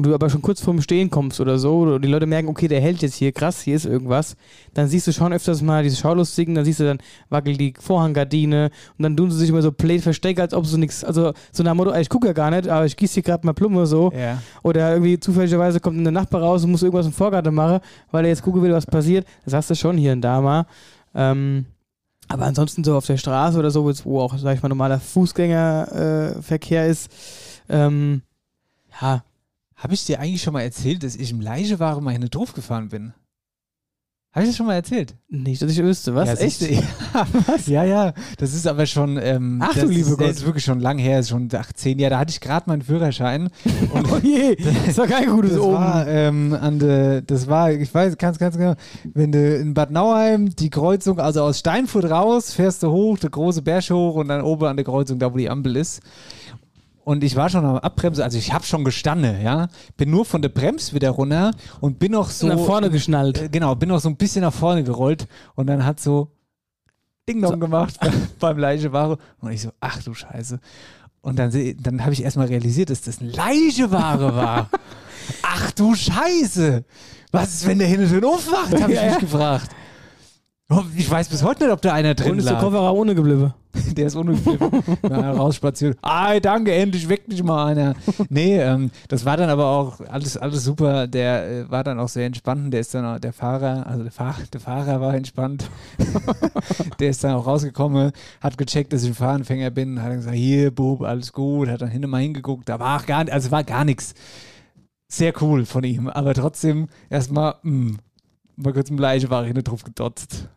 Speaker 3: und du aber schon kurz vorm Stehen kommst oder so, oder die Leute merken, okay, der hält jetzt hier, krass, hier ist irgendwas, dann siehst du schon öfters mal diese Schaulustigen, dann siehst du dann wackelt die Vorhanggardine und dann tun sie sich immer so blöd verstecken, als ob so nichts, also so nach Motto, ich gucke ja gar nicht, aber ich gieße hier gerade mal Blume so.
Speaker 2: Ja.
Speaker 3: Oder irgendwie zufälligerweise kommt ein Nachbar raus und muss irgendwas im Vorgarten machen, weil er jetzt gucken will, was passiert. Das hast du schon hier und da mal. Ähm, aber ansonsten so auf der Straße oder so, wo auch, sag ich mal, normaler Fußgängerverkehr äh, ist, ähm, ja,
Speaker 2: Habe ich dir eigentlich schon mal erzählt, dass ich im Leicheware mal hin drauf gefahren bin? Habe ich das schon mal erzählt?
Speaker 3: nicht, dass ich wüsste. Was?
Speaker 2: Ja,
Speaker 3: Echt?
Speaker 2: siehst du, Ja, <laughs> ja, das ist aber schon, ähm,
Speaker 3: Ach, du liebe
Speaker 2: ist,
Speaker 3: Gott.
Speaker 2: Das ist wirklich schon lang her, ist schon ach, zehn Jahre, da hatte ich gerade meinen Führerschein. <laughs> Und
Speaker 3: Oh je, das war kein gutes
Speaker 2: das
Speaker 3: Oben.
Speaker 2: war, ähm, an de, das war, ich weiß ganz, ganz genau, wenn du in Bad Nauheim die Kreuzung, also aus Steinfurt raus, fährst du hoch, der große Berg hoch und dann oben an der Kreuzung, da wo die Ampel ist. Und ich war schon am Abbremsen, also ich habe schon gestanden, ja. Bin nur von der Brems wieder runter und bin noch so.
Speaker 3: Nach vorne geschnallt.
Speaker 2: Äh, genau, bin noch so ein bisschen nach vorne gerollt und dann hat so Ding Dong gemacht <laughs> beim Leicheware. Und ich so, ach du Scheiße. Und dann, dann habe ich erstmal realisiert, dass das eine Leicheware war. <laughs> ach du Scheiße. Was ist, wenn der hinten drin aufwacht, habe ich
Speaker 3: Ja,
Speaker 2: mich
Speaker 3: ja.
Speaker 2: gefragt. Oh, Ich weiß bis heute nicht, ob da einer drin
Speaker 3: Und ist der. Kofferraum ohne geblieben. <laughs>
Speaker 2: Der ist ungeblieben. Na, rausspaziert. Ah, danke, endlich weckt mich mal einer. Nee, ähm, das war dann aber auch alles, alles super. Der äh, war dann auch sehr entspannt. Der ist dann auch, der Fahrer, also der, Fahr der Fahrer war entspannt. <laughs> der ist dann auch rausgekommen, hat gecheckt, dass ich ein Fahranfänger bin, hat dann gesagt, hier, Bub, alles gut, hat dann hinten mal hingeguckt. Da war auch gar nicht, also war gar nichts. Sehr cool von ihm, aber trotzdem erstmal, mh, mal kurz im Leiche war ich hinten drauf gedotzt.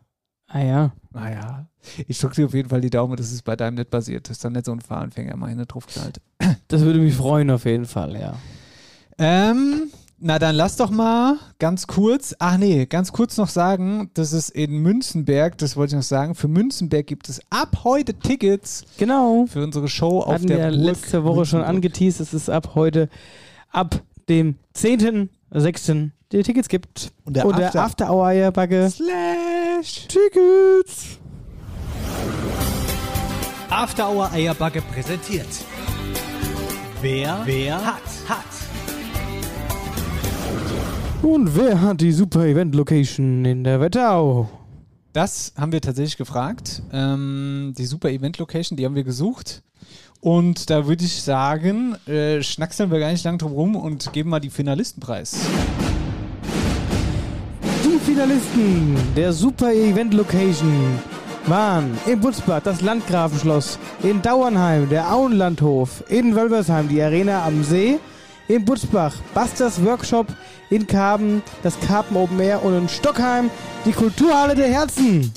Speaker 3: Ah ja.
Speaker 2: Naja, ich drücke dir auf jeden Fall die Daumen, dass es bei deinem nicht passiert. Das ist dann nicht so ein Fahranfänger mal hinten drauf knallt. <clears throat>
Speaker 3: Das würde mich freuen auf jeden Fall, ja.
Speaker 2: Ähm, na dann lass doch mal ganz kurz, ach nee, ganz kurz noch sagen, dass es in Münzenberg, das wollte ich noch sagen, für Münzenberg gibt es ab heute Tickets
Speaker 3: Genau.
Speaker 2: für unsere Show auf
Speaker 3: Hatten
Speaker 2: der
Speaker 3: wir
Speaker 2: Burg
Speaker 3: letzte Woche schon angeteased. Es ist ab heute, ab dem 10.06. die Tickets gibt.
Speaker 2: Und der
Speaker 3: Und der
Speaker 2: After-
Speaker 3: After Hour hier backe.
Speaker 2: Slash.
Speaker 3: Tickets.
Speaker 7: After Hour Eierbacke präsentiert. Wer, wer hat, hat.
Speaker 3: Und wer hat die super Event Location in der Wetterau?
Speaker 2: Das haben wir tatsächlich gefragt. Ähm, die super Event Location, die haben wir gesucht. Und da würde ich sagen, äh, schnackseln wir gar nicht lang drum rum und geben mal die Finalistenpreis.
Speaker 3: Die Finalisten der Super Event Location waren in Butzbach das Landgrafenschloss, in Dauernheim der Auenlandhof, in Wölversheim die Arena am See, in Butzbach Busters Workshop, in Karben das Karpen Open Air und in Stockheim die Kulturhalle der Herzen.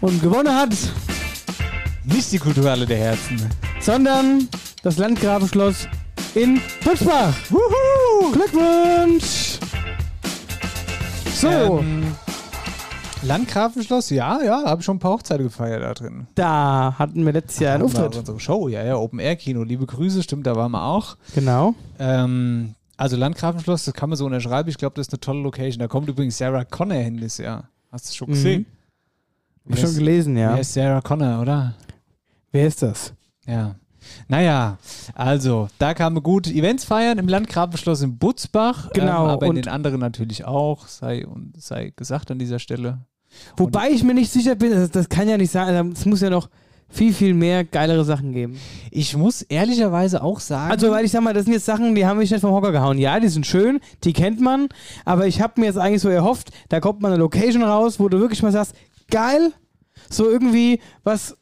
Speaker 3: Und gewonnen hat,
Speaker 2: Nicht die Kulturhalle der Herzen.
Speaker 3: sondern das Landgrafenschloss in Butzbach.
Speaker 2: Wuhu!
Speaker 3: Glückwunsch! So,
Speaker 2: Ähm, Landgrafenschloss, ja, ja, habe ich schon ein paar Hochzeiten gefeiert da drin.
Speaker 3: da hatten wir letztes Jahr einen Auftritt.
Speaker 2: Unsere Show, ja, ja, Open Air Kino. Liebe Grüße, stimmt, da waren wir auch.
Speaker 3: Genau.
Speaker 2: Ähm, also Landgrafenschloss, das kann man so unterschreiben. Ich glaube, das ist eine tolle Location. Da kommt übrigens Sarah Connor hin das Jahr. Hast du es schon
Speaker 3: Mhm.
Speaker 2: gesehen?
Speaker 3: Hab ich schon gelesen, ja.
Speaker 2: Wer ist Sarah Connor, oder?
Speaker 3: Wer ist das?
Speaker 2: Ja. Naja, also, da kann man gut Events feiern im Landgrafenschloss in Butzbach.
Speaker 3: Genau,
Speaker 2: Ähm, aber in
Speaker 3: und-
Speaker 2: den anderen natürlich auch, sei, und sei gesagt an dieser Stelle.
Speaker 3: Wobei ich mir nicht sicher bin, das, das kann ja nicht sein, also es muss ja noch viel, viel mehr geilere Sachen geben.
Speaker 2: Ich muss ehrlicherweise auch sagen.
Speaker 3: Also, weil ich sag mal, das sind jetzt Sachen, die haben mich nicht vom Hocker gehauen. Ja, die sind schön, die kennt man, aber ich habe mir jetzt eigentlich so erhofft, da kommt mal eine Location raus, wo du wirklich mal sagst, geil, so irgendwie was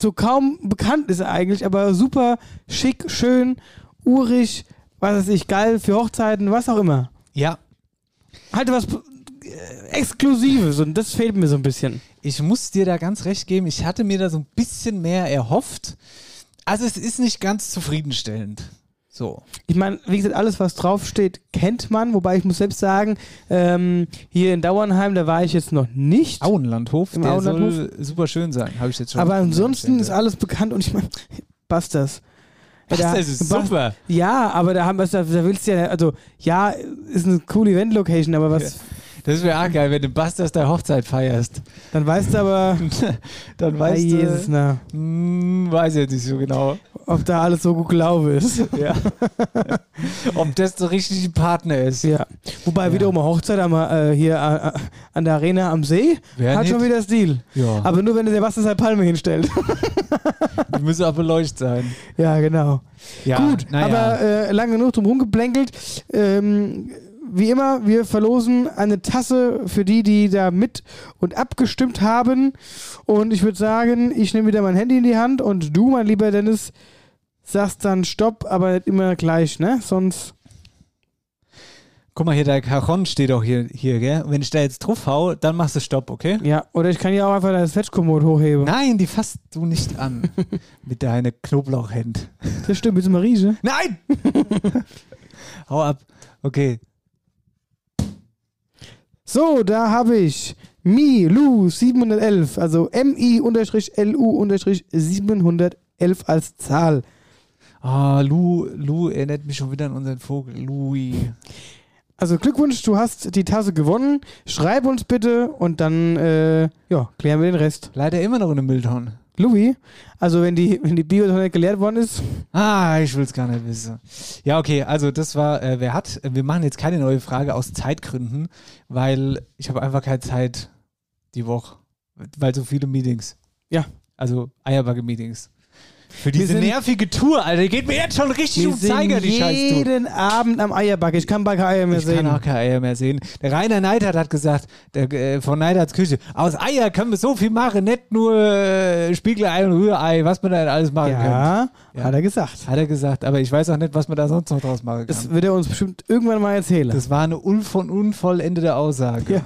Speaker 3: so kaum bekannt ist eigentlich, aber super schick, schön, urig, was weiß ich, geil für Hochzeiten, was auch immer.
Speaker 2: ja,
Speaker 3: Halt was äh, Exklusives und das fehlt mir so ein bisschen.
Speaker 2: ich muss dir da ganz recht geben. Ich hatte mir da so ein bisschen mehr erhofft. Also, es ist nicht ganz zufriedenstellend. So.
Speaker 3: Ich meine, wie gesagt, alles, was draufsteht, kennt man. Wobei ich muss selbst sagen, ähm, hier in Dauernheim, da war ich jetzt noch nicht.
Speaker 2: Auenlandhof,
Speaker 3: Im
Speaker 2: der
Speaker 3: Auenlandhof?
Speaker 2: soll super schön sein. Habe ich jetzt schon.
Speaker 3: aber ansonsten ist alles bekannt und ich meine, Busters.
Speaker 2: Was,
Speaker 3: Da-
Speaker 2: das ist super.
Speaker 3: Ja, aber da, haben, wir- da, da willst du ja, also ja, ist eine coole Event-Location, aber was,
Speaker 2: Das wäre auch geil, wenn du Bastas der Hochzeit feierst.
Speaker 3: dann weißt du aber, <laughs>
Speaker 2: Dann weißt
Speaker 3: Jesus,
Speaker 2: du.
Speaker 3: na,
Speaker 2: Hm, weiß ich jetzt nicht so genau.
Speaker 3: ob da alles so gut gelaufen ist. <laughs>
Speaker 2: Ja. Ob das der richtige Partner ist.
Speaker 3: ja. Wobei wiederum eine Hochzeit am, äh, hier äh, an der Arena am See
Speaker 2: Wer
Speaker 3: hat
Speaker 2: nicht?
Speaker 3: schon wieder Stil.
Speaker 2: Ja.
Speaker 3: Aber nur wenn der Sebastian seine Palme hinstellt. <laughs>
Speaker 2: Die müssen aber beleuchtet sein.
Speaker 3: ja, genau.
Speaker 2: Ja,
Speaker 3: Gut,
Speaker 2: naja.
Speaker 3: aber äh, lange genug drum rumgeplänkelt. Ähm, wie immer, wir verlosen eine Tasse für die, die da mit und abgestimmt haben. Und ich würde sagen, ich nehme wieder mein Handy in die Hand und du, mein lieber Dennis, sagst dann Stopp, aber nicht immer gleich, ne? Sonst.
Speaker 2: Guck mal hier, der Cajon steht auch hier, hier, gell? Und wenn ich da jetzt drauf hau, dann machst du Stopp, okay?
Speaker 3: Ja, oder ich kann ja auch einfach das Fetchkommod hochheben.
Speaker 2: Nein, die fasst du nicht an. <laughs> Mit deiner Knoblauchhand.
Speaker 3: Das stimmt, willst du mal riechen?
Speaker 2: Nein! <laughs> Hau ab. Okay.
Speaker 3: So, da habe ich Mi-Lu 711, also MI-LU-711 als Zahl.
Speaker 2: Ah, Lou, Lou erinnert mich schon wieder an unseren Vogel. Louis.
Speaker 3: Also Glückwunsch, du hast die Tasse gewonnen. Schreib uns bitte und dann äh, ja, klären wir den Rest.
Speaker 2: Leider immer noch in der Mülltonne.
Speaker 3: Louis, also wenn die, wenn die Biotonne geleert worden ist,
Speaker 2: Ah, ich will es gar nicht wissen. Ja, okay, also das war, äh, wer hat, wir machen jetzt keine neue Frage aus Zeitgründen, weil ich habe einfach keine Zeit die Woche, weil so viele Meetings.
Speaker 3: Ja.
Speaker 2: Also Eierbacke-Meetings. Für diese nervige Tour, Alter, die geht mir jetzt schon richtig um Zeiger, die Scheißtour.
Speaker 3: jeden Abend am Eierbacke. Ich kann bald keine Eier mehr
Speaker 2: Ich
Speaker 3: sehen.
Speaker 2: kann auch keine Eier mehr sehen. Der Rainer Neidhardt hat gesagt, der, äh, von Neidhardts Küche, aus Eier können wir so viel machen, nicht nur äh, Spiegelei und Rührei, was man da alles machen
Speaker 3: ja,
Speaker 2: Ja.
Speaker 3: hat er gesagt.
Speaker 2: Hat er gesagt, aber ich weiß auch nicht, was man da sonst noch draus machen kann.
Speaker 3: Das wird er uns bestimmt irgendwann mal erzählen.
Speaker 2: Das war eine unvon unvollendete Aussage.
Speaker 3: Ja.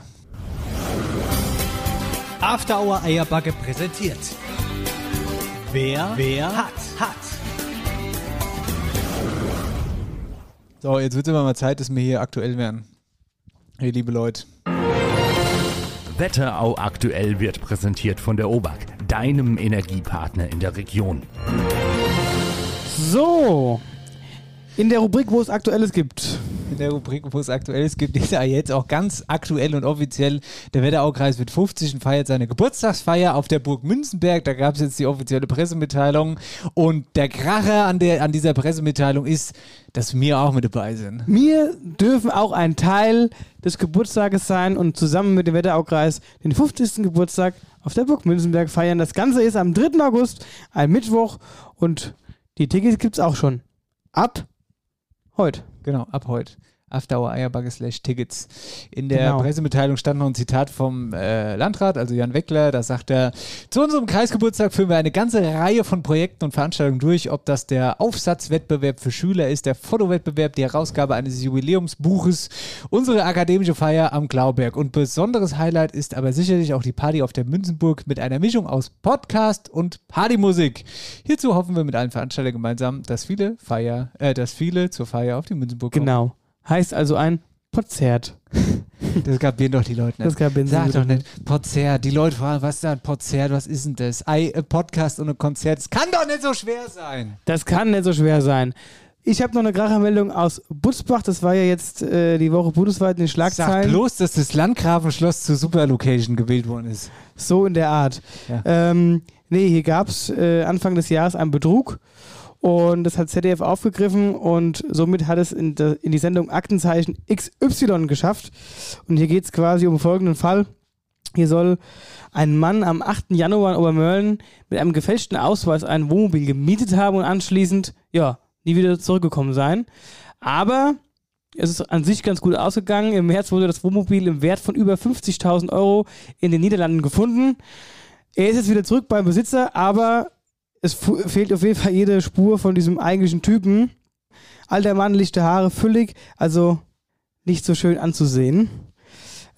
Speaker 7: After Hour Eierbacke präsentiert. Wer, wer hat, hat.
Speaker 2: So, jetzt wird es immer mal Zeit, dass wir hier aktuell werden. Hey, liebe Leute.
Speaker 8: Wetterau aktuell wird präsentiert von der OBAK, deinem Energiepartner in der Region.
Speaker 3: So, in der Rubrik, wo es Aktuelles gibt.
Speaker 2: In der Rubrik, wo es aktuell gibt es ja jetzt auch ganz aktuell und offiziell. Der Wetteraukreis wird 50 und feiert seine Geburtstagsfeier auf der Burg Münzenberg. Da gab es jetzt die offizielle Pressemitteilung. Und der Kracher an, der, an dieser Pressemitteilung ist, dass wir auch mit dabei sind.
Speaker 3: Wir dürfen auch ein Teil des Geburtstages sein und zusammen mit dem Wetteraukreis den 50. Geburtstag auf der Burg Münzenberg feiern. Das Ganze ist am 3. August, ein Mittwoch und die Tickets gibt es auch schon. Ab heute.
Speaker 2: Genau, ab heute. After Hour Eierbagge slash Tickets. In der
Speaker 3: Genau.
Speaker 2: Pressemitteilung stand noch ein Zitat vom äh, Landrat, also Jan Weckler. Da sagt er, zu unserem Kreisgeburtstag führen wir eine ganze Reihe von Projekten und Veranstaltungen durch, ob das der Aufsatzwettbewerb für Schüler ist, der Fotowettbewerb, die Herausgabe eines Jubiläumsbuches, unsere akademische Feier am Glauberg. Und besonderes Highlight ist aber sicherlich auch die Party auf der Münzenburg mit einer Mischung aus Podcast und Partymusik. Hierzu hoffen wir mit allen Veranstaltern gemeinsam, dass viele Feier, äh, dass viele zur Feier auf die Münzenburg kommen.
Speaker 3: Genau. Heißt also ein Konzert. <laughs>
Speaker 2: Das kapieren doch die Leute nicht.
Speaker 3: Das kapieren sie
Speaker 2: Sag doch nicht. Konzert. Die Leute fragen, was ist da ein Konzert? Was ist denn das? Ei, ein Podcast und ein Konzert. Das kann doch nicht so schwer sein.
Speaker 3: Das kann nicht so schwer sein. Ich habe noch eine Krachermeldung aus Butzbach. Das war ja jetzt äh, die Woche bundesweit in den
Speaker 2: Sag
Speaker 3: Schlagzeilen.
Speaker 2: bloß, dass das Landgrafenschloss zur Superlocation gewählt worden ist.
Speaker 3: So in der Art.
Speaker 2: Ja.
Speaker 3: Ähm, nee, hier gab es äh, Anfang des Jahres einen Betrug und das hat ZDF aufgegriffen und somit hat es in, de, in die Sendung Aktenzeichen XY geschafft. Und hier geht es quasi um folgenden Fall. Hier soll ein Mann am 8. Januar in Obermörlen mit einem gefälschten Ausweis ein Wohnmobil gemietet haben und anschließend, ja, nie wieder zurückgekommen sein. Aber es ist an sich ganz gut ausgegangen. Im März wurde das Wohnmobil im Wert von über 50.000 Euro in den Niederlanden gefunden. Er ist jetzt wieder zurück beim Besitzer, aber es fehlt auf jeden Fall jede Spur von diesem eigentlichen Typen. Alter Mann, lichte Haare, füllig, also nicht so schön anzusehen.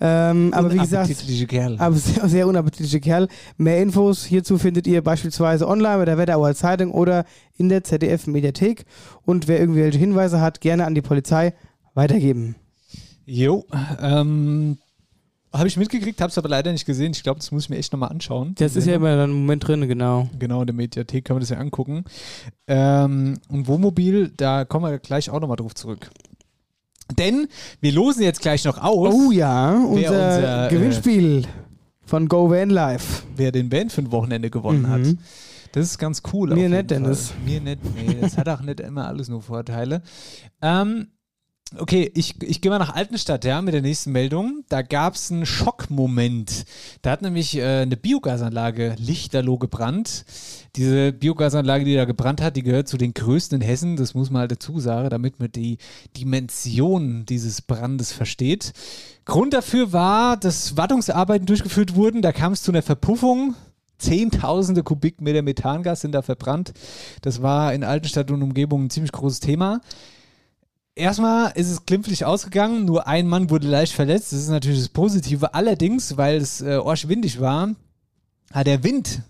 Speaker 3: Ähm, aber wie gesagt,
Speaker 2: Kerl.
Speaker 3: aber sehr, <laughs> sehr unappetitlicher Kerl. Mehr Infos hierzu findet ihr beispielsweise online bei der Wetterauer Zeitung oder in der ZDF Mediathek. Und wer irgendwelche Hinweise hat, gerne an die Polizei weitergeben.
Speaker 2: Jo, ähm, habe ich mitgekriegt, habe es aber leider nicht gesehen. Ich glaube, das muss ich mir echt nochmal anschauen.
Speaker 3: Das ist ja immer dann im Moment drin, genau.
Speaker 2: Genau, in der Mediathek kann man das ja angucken. Ähm, und Wohnmobil, da kommen wir gleich auch nochmal drauf zurück. Denn wir losen jetzt gleich noch aus,
Speaker 3: Oh ja, unser,
Speaker 2: unser, äh,
Speaker 3: Gewinnspiel von Go Van Life.
Speaker 2: wer den Band für ein Wochenende gewonnen
Speaker 3: Mhm.
Speaker 2: hat. Das ist ganz cool.
Speaker 3: Mir nicht, Dennis.
Speaker 2: Mir nicht. Nee, das hat auch nicht immer alles nur Vorteile. Ähm, okay, ich, ich gehe mal nach Altenstadt, ja, mit der nächsten Meldung. Da gab es einen Schockmoment. Da hat nämlich äh, eine Biogasanlage lichterloh gebrannt. Diese Biogasanlage, die da gebrannt hat, die gehört zu den größten in Hessen. Das muss man halt dazu sagen, damit man die Dimension dieses Brandes versteht. Grund dafür war, dass Wartungsarbeiten durchgeführt wurden. Da kam es zu einer Verpuffung. Zehntausende Kubikmeter Methangas sind da verbrannt. Das war in Altenstadt und Umgebung ein ziemlich großes Thema. Erstmal ist es glimpflich ausgegangen, nur ein Mann wurde leicht verletzt. Das ist natürlich das Positive. Allerdings, weil es äh, orschwindig war, hat der Wind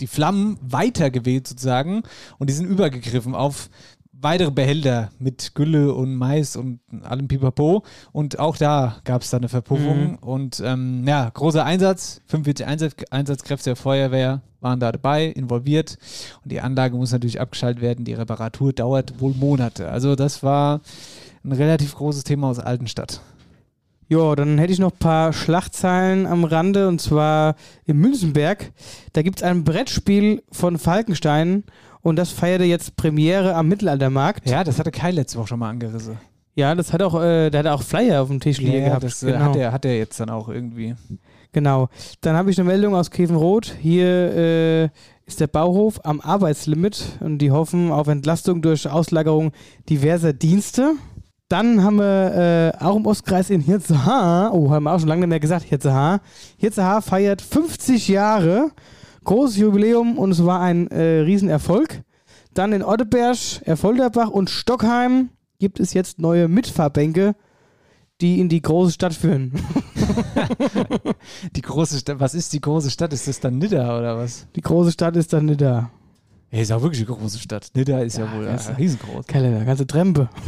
Speaker 2: die Flammen weitergeweht sozusagen und die sind übergegriffen auf weitere Behälter mit Gülle und Mais und allem Pipapo. Und auch da gab es dann eine Verpuffung. Und ähm, ja, großer Einsatz. 45 Einsatz Einsatzkräfte der Feuerwehr waren da dabei, involviert. Und die Anlage muss natürlich abgeschaltet werden. Die Reparatur dauert wohl Monate. Also das war ein relativ großes Thema aus Altenstadt.
Speaker 3: Ja, dann hätte ich noch ein paar Schlagzeilen am Rande und zwar in Münzenberg. Da gibt es ein Brettspiel von Falkenstein und das feierte jetzt Premiere am Mittelaltermarkt.
Speaker 2: Ja, das hatte Kai letzte Woche schon mal angerissen.
Speaker 3: Ja, das hat auch, äh, der hat auch Flyer auf dem Tisch liegen gehabt.
Speaker 2: das äh, hat, er, hat er jetzt dann auch irgendwie.
Speaker 3: Genau. Dann habe ich eine Meldung aus Käfenroth. Hier äh, ist der Bauhof am Arbeitslimit und die hoffen auf Entlastung durch Auslagerung diverser Dienste. Dann haben wir äh, auch im Ostkreis in Hirzehaar, oh, haben wir auch schon lange nicht mehr gesagt, Hirzehaar. Hirzehaar feiert 50 Jahre, großes Jubiläum und es war ein äh, Riesenerfolg. Dann in Otteberg, Erfolderbach und Stockheim gibt es jetzt neue Mitfahrbänke, die in die große Stadt führen. <laughs>
Speaker 2: Die große Stadt, was ist die große Stadt? Ist das dann Nidda oder was?
Speaker 3: Die große Stadt ist dann nicht da.
Speaker 2: Ja, ist auch wirklich eine große Stadt. Nidda ist ja, wohl
Speaker 3: ja,
Speaker 2: äh,
Speaker 3: ist
Speaker 2: riesengroß.
Speaker 3: Keine ganze Trempe. <laughs>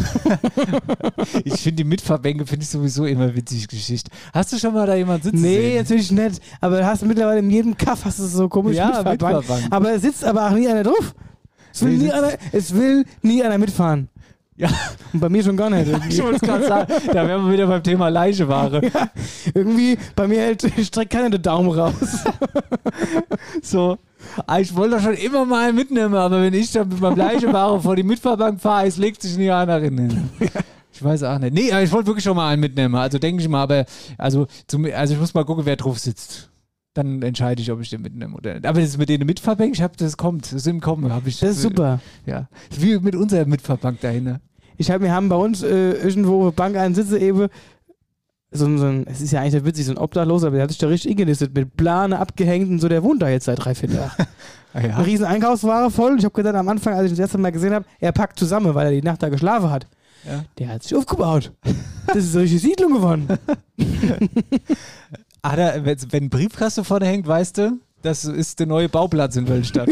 Speaker 2: Ich finde die Mitfahrbänke finde ich sowieso immer witzig Geschichte. Hast du schon mal da jemanden sitzen
Speaker 3: Nee,
Speaker 2: sehen?
Speaker 3: natürlich nicht. Aber du hast mittlerweile in jedem Kaff hast du so komische
Speaker 2: Ja,
Speaker 3: Mitfahrbank.
Speaker 2: Mitfahrbank.
Speaker 3: Aber es sitzt aber auch nie einer drauf. Es will,
Speaker 2: Nee,
Speaker 3: nie einer, es will nie einer mitfahren.
Speaker 2: Ja.
Speaker 3: Und bei mir schon gar nicht. <laughs>
Speaker 2: Ich
Speaker 3: Irgendwie,
Speaker 2: wollte es gerade sagen, da wären wir wieder beim Thema Leicheware. <laughs>
Speaker 3: irgendwie bei mir hält, streckt keiner den Daumen raus. <laughs>
Speaker 2: So, ah, ich wollte doch schon immer mal einen mitnehmen, aber wenn ich dann mit meinem Leicheware vor die Mitfahrbank fahre, es legt sich nie einer hin. Ich weiß auch nicht. Nee, aber ich wollte wirklich schon mal einen mitnehmen. Also denke ich mal, aber also, zum, also ich muss mal gucken, wer drauf sitzt. Dann entscheide ich, ob ich den mitnehme oder nicht. Aber das mit denen Mitfahrbank, ich hab, das kommt, das ist im Kommen, habe ich.
Speaker 3: Das ist super.
Speaker 2: Ja, wie mit unserer Mitfahrbank dahin.
Speaker 3: Ich hab, wir haben bei uns äh, irgendwo Bank einen Sitze eben, so, ein- so ein, es ist ja eigentlich witzig, so ein Obdachloser, aber der hat sich da richtig eingenistet, mit Plane abgehängt und so, der wohnt da jetzt seit drei, vier Jahren. <laughs>
Speaker 2: Ah,
Speaker 3: Eine
Speaker 2: ja.
Speaker 3: riesen Einkaufsware voll. Ich habe gedacht, am Anfang, als ich das erste Mal gesehen habe, er packt zusammen, weil er die Nacht da geschlafen hat.
Speaker 2: Ja.
Speaker 3: Der hat sich aufgebaut. Das ist eine richtige Siedlung geworden. <laughs>
Speaker 2: Ah, da, wenn Briefkasten vorne hängt, weißt du, das ist der neue Bauplatz in Wölstadt.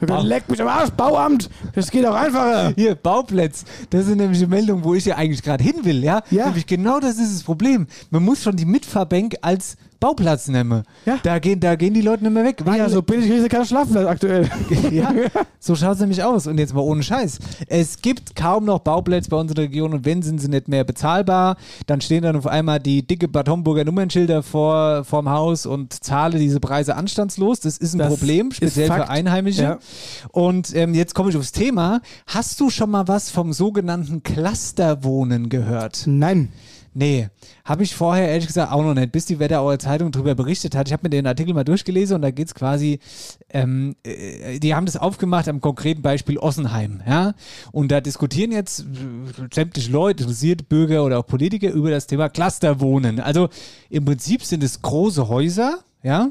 Speaker 3: Dann <laughs> leck mich am Arsch, Bauamt. Das geht auch einfacher.
Speaker 2: Hier, Bauplätz. Das ist nämlich eine Meldung, wo ich ja eigentlich gerade hin will, ja?
Speaker 3: Ja.
Speaker 2: Nämlich genau das ist das Problem. Man muss schon die Mitfahrbank als Bauplatz nehmen.
Speaker 3: Ja.
Speaker 2: Da gehen, da gehen die Leute nicht mehr weg.
Speaker 3: Ja, so billig kriegst du keinen Schlafplatz aktuell. <laughs>
Speaker 2: ja, so schaut es nämlich aus. Und jetzt mal ohne Scheiß. Es gibt kaum noch Bauplätze bei uns in der Region und wenn, sind sie nicht mehr bezahlbar. Dann stehen dann auf einmal die dicke Bad Homburger Nummernschilder vor, vorm Haus und zahle diese Preise anstandslos. Das ist ein
Speaker 3: Das
Speaker 2: Problem, speziell für. Einheimische.
Speaker 3: Ja.
Speaker 2: Und ähm, jetzt komme ich aufs Thema. Hast du schon mal was vom sogenannten Clusterwohnen gehört?
Speaker 3: Nein.
Speaker 2: Nee, habe ich vorher ehrlich gesagt auch noch nicht, bis die Wetterauer Zeitung darüber berichtet hat. Ich habe mir den Artikel mal durchgelesen und da geht es quasi, ähm, äh, die haben das aufgemacht am konkreten Beispiel Ossenheim. Ja? Und da diskutieren jetzt äh, sämtliche Leute, interessierte Bürger oder auch Politiker über das Thema Clusterwohnen. Also im Prinzip sind es große Häuser, ja,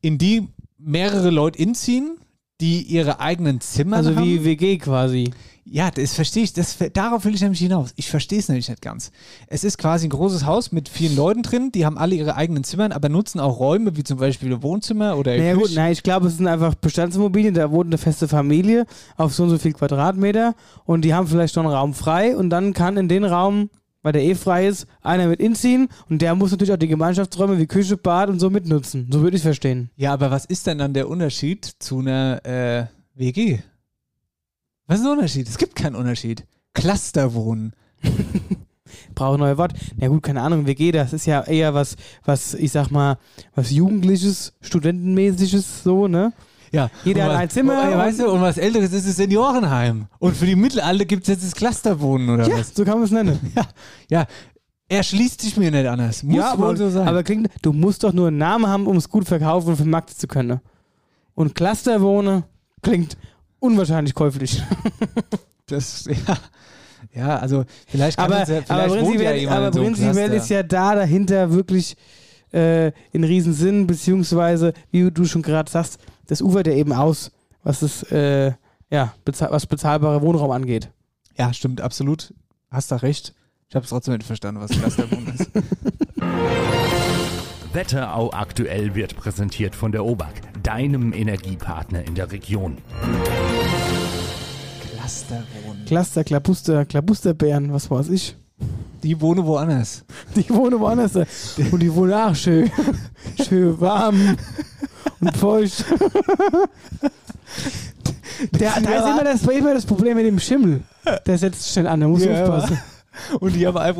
Speaker 2: in die mehrere Leute inziehen, die ihre eigenen Zimmer
Speaker 3: Also
Speaker 2: haben.
Speaker 3: wie WG quasi.
Speaker 2: Ja, das verstehe ich. Das, darauf will ich nämlich hinaus. Ich verstehe es nämlich nicht ganz. Es ist quasi ein großes Haus mit vielen Leuten drin, die haben alle ihre eigenen Zimmern, aber nutzen auch Räume wie zum Beispiel Wohnzimmer oder
Speaker 3: Naja gut, nein, ich glaube, es sind einfach Bestandsimmobilien, da wohnt eine feste Familie auf so und so viel Quadratmeter und die haben vielleicht noch einen Raum frei und dann kann in den Raum, weil der eh frei ist, einer mit inziehen und der muss natürlich auch die Gemeinschaftsräume wie Küche, Bad und so mitnutzen. So würde ich es verstehen.
Speaker 2: Ja, aber was ist denn dann der Unterschied zu einer äh, WG? Was ist der Unterschied? Es gibt keinen Unterschied. Clusterwohnen. <laughs>
Speaker 3: Brauche neue Wort. Na gut, keine Ahnung, WG, das ist ja eher was, was, ich sag mal, was Jugendliches, Studentenmäßiges, so, ne?
Speaker 2: Ja.
Speaker 3: Jeder hat ein Zimmer
Speaker 2: Oh,
Speaker 3: und-
Speaker 2: weißt du, und was Älteres ist das Seniorenheim. Und für die Mittelalter gibt es jetzt das Clusterwohnen oder
Speaker 3: Ja,
Speaker 2: was?
Speaker 3: so kann man es nennen. <laughs>
Speaker 2: Ja, ja. Er schließt sich mir nicht anders. Muss
Speaker 3: ja,
Speaker 2: wohl so sein.
Speaker 3: aber klingt, du musst doch nur einen Namen haben, um es gut verkaufen und vermarkten zu können. Und Clusterwohne klingt unwahrscheinlich käuflich. <laughs>
Speaker 2: Das, ja. Ja, also vielleicht kann
Speaker 3: aber,
Speaker 2: ja, vielleicht
Speaker 3: aber
Speaker 2: wohnt ja
Speaker 3: prinzipiell,
Speaker 2: jemand
Speaker 3: aber
Speaker 2: so
Speaker 3: prinzipiell ist ja da dahinter wirklich äh, in Riesensinn, beziehungsweise, wie du schon gerade sagst, das ufert ja eben aus, was das, äh, ja, bezahl was bezahlbare Wohnraum angeht.
Speaker 2: Ja, stimmt, absolut. Hast da recht. Ich habe es trotzdem nicht verstanden, was Clusterwohnen ist. <laughs>
Speaker 8: Wetterau aktuell wird präsentiert von der OBAK, deinem Energiepartner in der Region.
Speaker 2: Clusterwohnen.
Speaker 3: Cluster, Klabuster, Klabusterbären, was weiß ich.
Speaker 2: Die wohnen woanders. <laughs>
Speaker 3: Die wohnen woanders. Und die wohnen auch schön, <laughs> schön warm und feucht. Der, da ist immer das, immer das Problem mit dem Schimmel. Der setzt schnell an, da muss
Speaker 2: Ja,
Speaker 3: aufpassen.
Speaker 2: Und die haben, ein,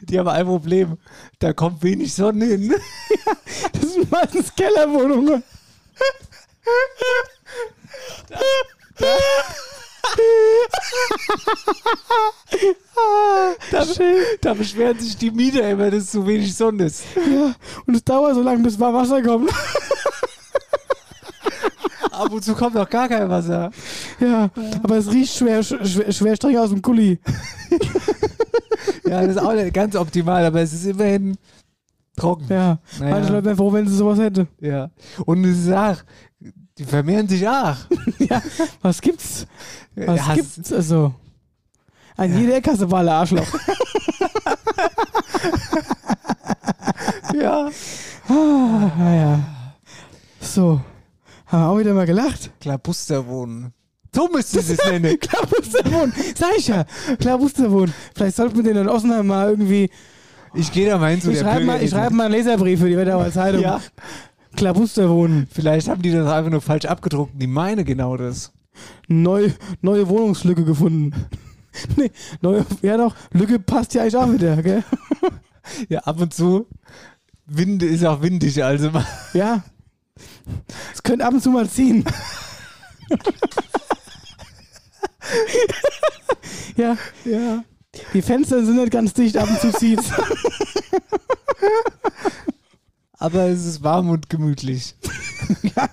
Speaker 2: die haben ein Problem. Da kommt wenig Sonne hin. <laughs>
Speaker 3: Das sind meistens Kellerwohnungen.
Speaker 2: Da, da beschweren sich die Mieter immer, dass zu wenig Sonne ist.
Speaker 3: Ja, und es dauert so lange, bis warm Wasser kommt.
Speaker 2: Ab und zu kommt noch gar kein Wasser.
Speaker 3: Ja, aber es riecht schwer, schwer, schwer streng aus dem Gully. <laughs>
Speaker 2: Ja, das ist auch nicht ganz optimal, aber es ist immerhin trocken.
Speaker 3: Ja,
Speaker 2: Naja.
Speaker 3: manche Leute wären froh, wenn sie sowas hätte.
Speaker 2: Ja. Und es ist auch, die vermehren sich auch. <laughs>
Speaker 3: Ja, was gibt's? Was
Speaker 2: Ja,
Speaker 3: gibt's? Also, an jeder Ecke Walle Arschloch. <laughs>
Speaker 2: Ja.
Speaker 3: Ah, naja. So, haben wir auch wieder mal gelacht.
Speaker 2: Klabusterwohnen. So müsste es nennen. <laughs>
Speaker 3: Klabusterwohn, sag ich ja. Klabusterwohn. Vielleicht sollten wir den in Ossenheim mal irgendwie.
Speaker 2: Ich gehe da mal hin zu
Speaker 3: Ich
Speaker 2: der
Speaker 3: schreibe mal, ich
Speaker 2: Bürgerin.
Speaker 3: schreib mal einen Leserbrief für die Wetterauer <laughs> Zeitung.
Speaker 2: Ja.
Speaker 3: Klabusterwohn.
Speaker 2: Vielleicht haben die das einfach nur falsch abgedruckt. Die meine genau das.
Speaker 3: Neu, neue Wohnungslücke gefunden. <laughs> nee, neue, ja doch, Lücke passt ja eigentlich auch wieder, gell? <laughs>
Speaker 2: Ja, ab und zu. Winde ist auch windig, also mal.
Speaker 3: Ja. Es könnte ab und zu mal ziehen. ja.
Speaker 2: Ja.
Speaker 3: Die Fenster sind nicht ganz dicht, ab und zu zieht's.
Speaker 2: Aber es ist warm und gemütlich.
Speaker 3: ja.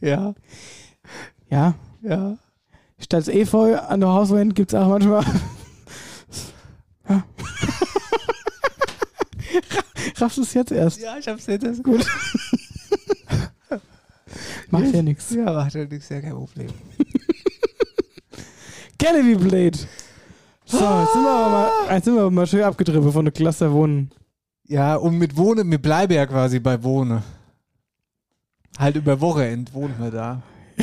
Speaker 2: Ja.
Speaker 3: Ja.
Speaker 2: Ja.
Speaker 3: Statt Efeu an der Hauswand gibt es auch manchmal. Ja. <laughs> Raffst du es jetzt erst?
Speaker 2: Ja, ich hab's jetzt erst
Speaker 3: Gut. Macht ja nichts.
Speaker 2: Ja, macht ja nichts, ja kein Problem.
Speaker 3: Gallivy Blade. So, jetzt sind wir aber mal, jetzt sind wir aber mal schön abgetrieben von der Cluster Wohnen.
Speaker 2: Ja, und mit Wohnen, wir bleiben ja quasi bei Wohnen. Halt über Wochenend wohnen wir da. <laughs>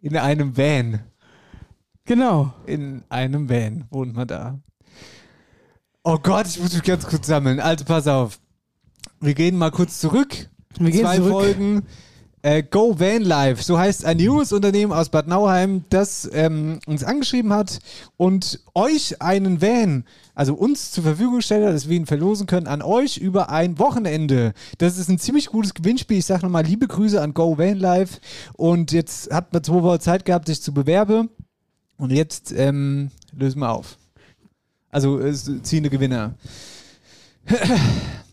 Speaker 2: In einem Van.
Speaker 3: Genau.
Speaker 2: In einem Van wohnt man da. Oh Gott, ich muss mich ganz kurz sammeln. Also pass auf. Wir gehen mal kurz zurück.
Speaker 3: Wir gehen
Speaker 2: Zwei
Speaker 3: zurück.
Speaker 2: Folgen. Äh, Go Van Life, so heißt ein junges Unternehmen aus Bad Nauheim, das ähm, uns angeschrieben hat und euch einen Van, also uns zur Verfügung gestellt hat, dass wir ihn verlosen können, an euch über ein Wochenende. Das ist ein ziemlich gutes Gewinnspiel. Ich sage nochmal liebe Grüße an Go Van Life. Und jetzt hat man zwei Wochen Zeit gehabt, sich zu bewerben. Und jetzt ähm, lösen wir auf. Also äh, ziehende Gewinner. <laughs>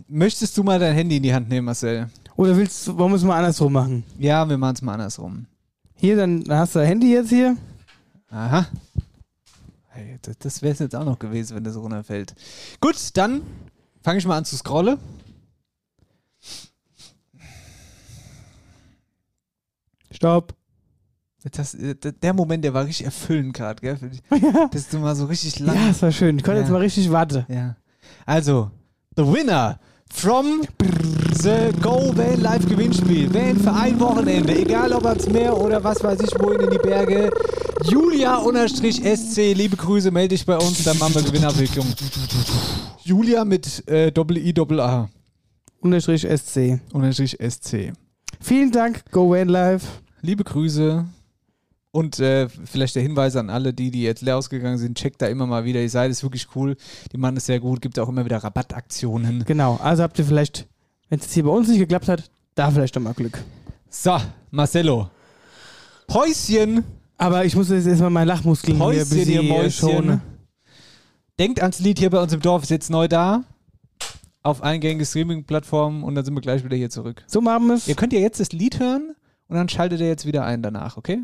Speaker 2: Möchtest du mal dein Handy in die Hand nehmen, Marcel?
Speaker 3: Oder willst du, wollen wir es mal andersrum machen?
Speaker 2: Ja, wir machen es mal andersrum.
Speaker 3: Hier, dann dann hast du dein Handy jetzt hier.
Speaker 2: Aha. Hey, das das wäre es jetzt auch noch gewesen, wenn das runterfällt. Gut, dann fange ich mal an zu scrollen.
Speaker 3: Stopp.
Speaker 2: Das, der Moment, der war richtig erfüllend gerade, gell? <laughs>
Speaker 3: Ja.
Speaker 2: Das ist mal so richtig lang.
Speaker 3: Ja, das war schön. Ich konnte
Speaker 2: Ja.
Speaker 3: jetzt mal richtig warten.
Speaker 2: Ja. Also, the winner from the Go Van Live Gewinnspiel. Van für ein Wochenende. Egal ob ans Meer oder was weiß ich, wohin in die Berge. Julia-SC, liebe Grüße, melde dich bei uns, dann machen wir Gewinnabwicklung. Julia mit äh, Doppel-I, Doppel-A.
Speaker 3: Unterstrich SC.
Speaker 2: Unterstrich SC.
Speaker 3: Vielen Dank, Go Van Live.
Speaker 2: Liebe Grüße. Und äh, vielleicht der Hinweis an alle, die, die jetzt leer ausgegangen sind, checkt da immer mal wieder. Die Seite ist wirklich cool. Die machen es sehr gut. Gibt auch immer wieder Rabattaktionen.
Speaker 3: Genau, also habt ihr vielleicht, wenn es jetzt hier bei uns nicht geklappt hat, da vielleicht doch mal Glück.
Speaker 2: So, Marcello. Päuschen.
Speaker 3: Aber ich muss jetzt erstmal meinen Lachmuskeln hier ein
Speaker 2: Päuschen,
Speaker 3: bisschen
Speaker 2: ihr
Speaker 3: äh,
Speaker 2: Mäuschen.
Speaker 3: schonen.
Speaker 2: Denkt ans Lied hier bei uns im Dorf, ist jetzt neu da. Auf eingängige Streaming-Plattformen und dann sind wir gleich wieder hier zurück.
Speaker 3: So machen wir es.
Speaker 2: Ihr könnt ja jetzt das Lied hören und dann schaltet ihr jetzt wieder ein danach, okay?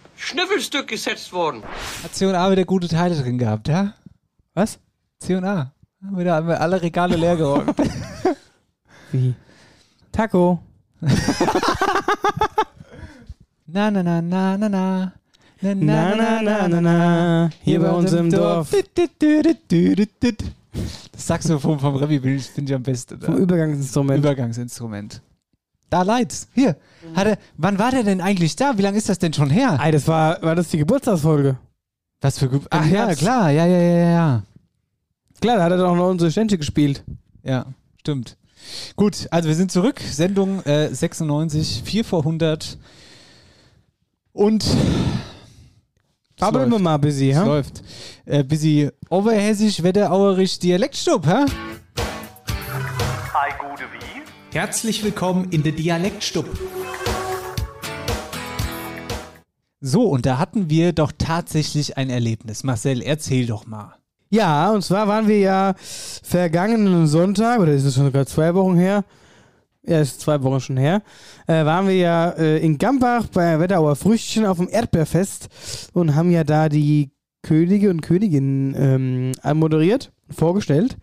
Speaker 9: Schnüffelstück gesetzt worden?
Speaker 2: Hat C&A wieder gute Teile drin gehabt, ja?
Speaker 3: Was?
Speaker 2: C&A. Haben wir da haben wir alle Regale leer geräumt. <laughs>
Speaker 3: Wie? Taco. <laughs>
Speaker 2: na, na, na, na, na, na. Na,
Speaker 3: Na, na, na, na, na. Hier bei uns im Dorf.
Speaker 2: Das Saxophon vom Revi finde ich am besten.
Speaker 3: Vom. Übergangsinstrument.
Speaker 2: Übergangsinstrument. Da Leitz. Hier. Hat er, wann war der denn eigentlich da? Wie lange ist das denn schon her?
Speaker 3: Ey, das war, war das die Geburtstagsfolge?
Speaker 2: Was für Ge Ach ja, klar. Ja, ja, ja, ja.
Speaker 3: Klar, da hat er doch noch unsere Ständchen gespielt.
Speaker 2: Ja, stimmt. Gut, also wir sind zurück. Sendung äh, 96, 4 vor 100. Und.
Speaker 3: Babbeln wir mal
Speaker 2: Es
Speaker 3: ja?
Speaker 2: läuft. Äh, bisschen oberhessisch, wetterauerisch, Dialektstub, hä?
Speaker 7: Hi, gute wie? Herzlich willkommen in der Dialektstub.
Speaker 2: So, und da hatten wir doch tatsächlich ein Erlebnis. Marcel, erzähl doch mal.
Speaker 3: Ja, und zwar waren wir ja vergangenen Sonntag, oder ist es schon sogar zwei Wochen her? Ja, ist zwei Wochen schon her. Äh, waren wir ja äh, in Gambach bei Wetterauer Früchtchen auf dem Erdbeerfest und haben ja da die Könige und Königinnen ähm, anmoderiert, vorgestellt.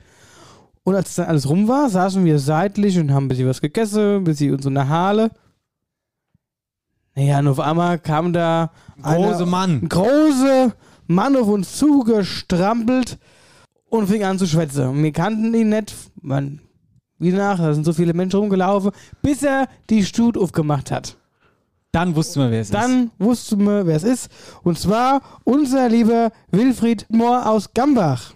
Speaker 3: Und als dann alles rum war, saßen wir seitlich und haben ein bisschen was gegessen, ein bisschen uns in der Halle. Naja, und auf einmal kam da
Speaker 2: Große
Speaker 3: einer-
Speaker 2: Mann.
Speaker 3: ein großer Mann auf uns zugestrampelt und fing an zu schwätzen. Wir kannten ihn nicht. Man, wie nach, da sind so viele Menschen rumgelaufen, bis er die Stut aufgemacht hat.
Speaker 2: Dann wussten wir, wer es ist.
Speaker 3: Dann wussten wir, wer es ist. Und zwar unser lieber Wilfried Mohr aus Gambach.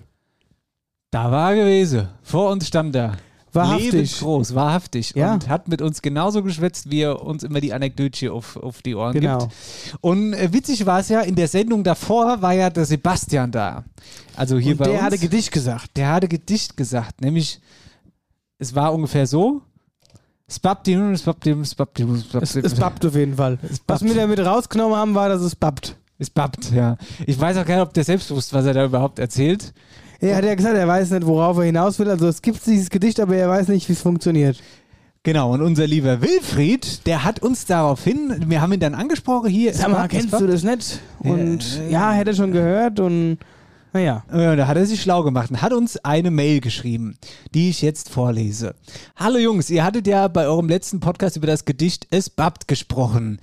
Speaker 2: Da war er gewesen. Vor uns stand er.
Speaker 3: Wahrhaftig.
Speaker 2: Lebensgroß, wahrhaftig.
Speaker 3: Ja.
Speaker 2: Und hat mit uns genauso geschwätzt, wie er uns immer die Anekdötchen auf, auf die Ohren
Speaker 3: Genau.
Speaker 2: gibt. Und äh, witzig war es ja, in der Sendung davor war ja der Sebastian da. Also hier
Speaker 3: Und
Speaker 2: bei
Speaker 3: der
Speaker 2: uns.
Speaker 3: hatte Gedicht gesagt.
Speaker 2: Der hatte Gedicht gesagt, nämlich es war ungefähr so. Spabdi, Spabdi,
Speaker 3: Es, es babbt auf jeden Fall. Was
Speaker 2: babbt.
Speaker 3: wir damit rausgenommen haben, war, dass es babbt.
Speaker 2: Es babbt, ja. Ich weiß auch gar nicht, ob der selbst wusste, was er da überhaupt erzählt.
Speaker 3: Er hat ja gesagt, er weiß nicht, worauf er hinaus will. Also es gibt dieses Gedicht, aber er weiß nicht, wie es funktioniert.
Speaker 2: Genau, und unser lieber Wilfried, der hat uns daraufhin, wir haben ihn dann angesprochen hier.
Speaker 3: Sag mal, kennst du das nicht? Und ja, hätte schon gehört und naja.
Speaker 2: Ja, da hat er sich schlau gemacht und hat uns eine Mail geschrieben, die ich jetzt vorlese. Hallo Jungs, ihr hattet ja bei eurem letzten Podcast über das Gedicht Es babbt gesprochen.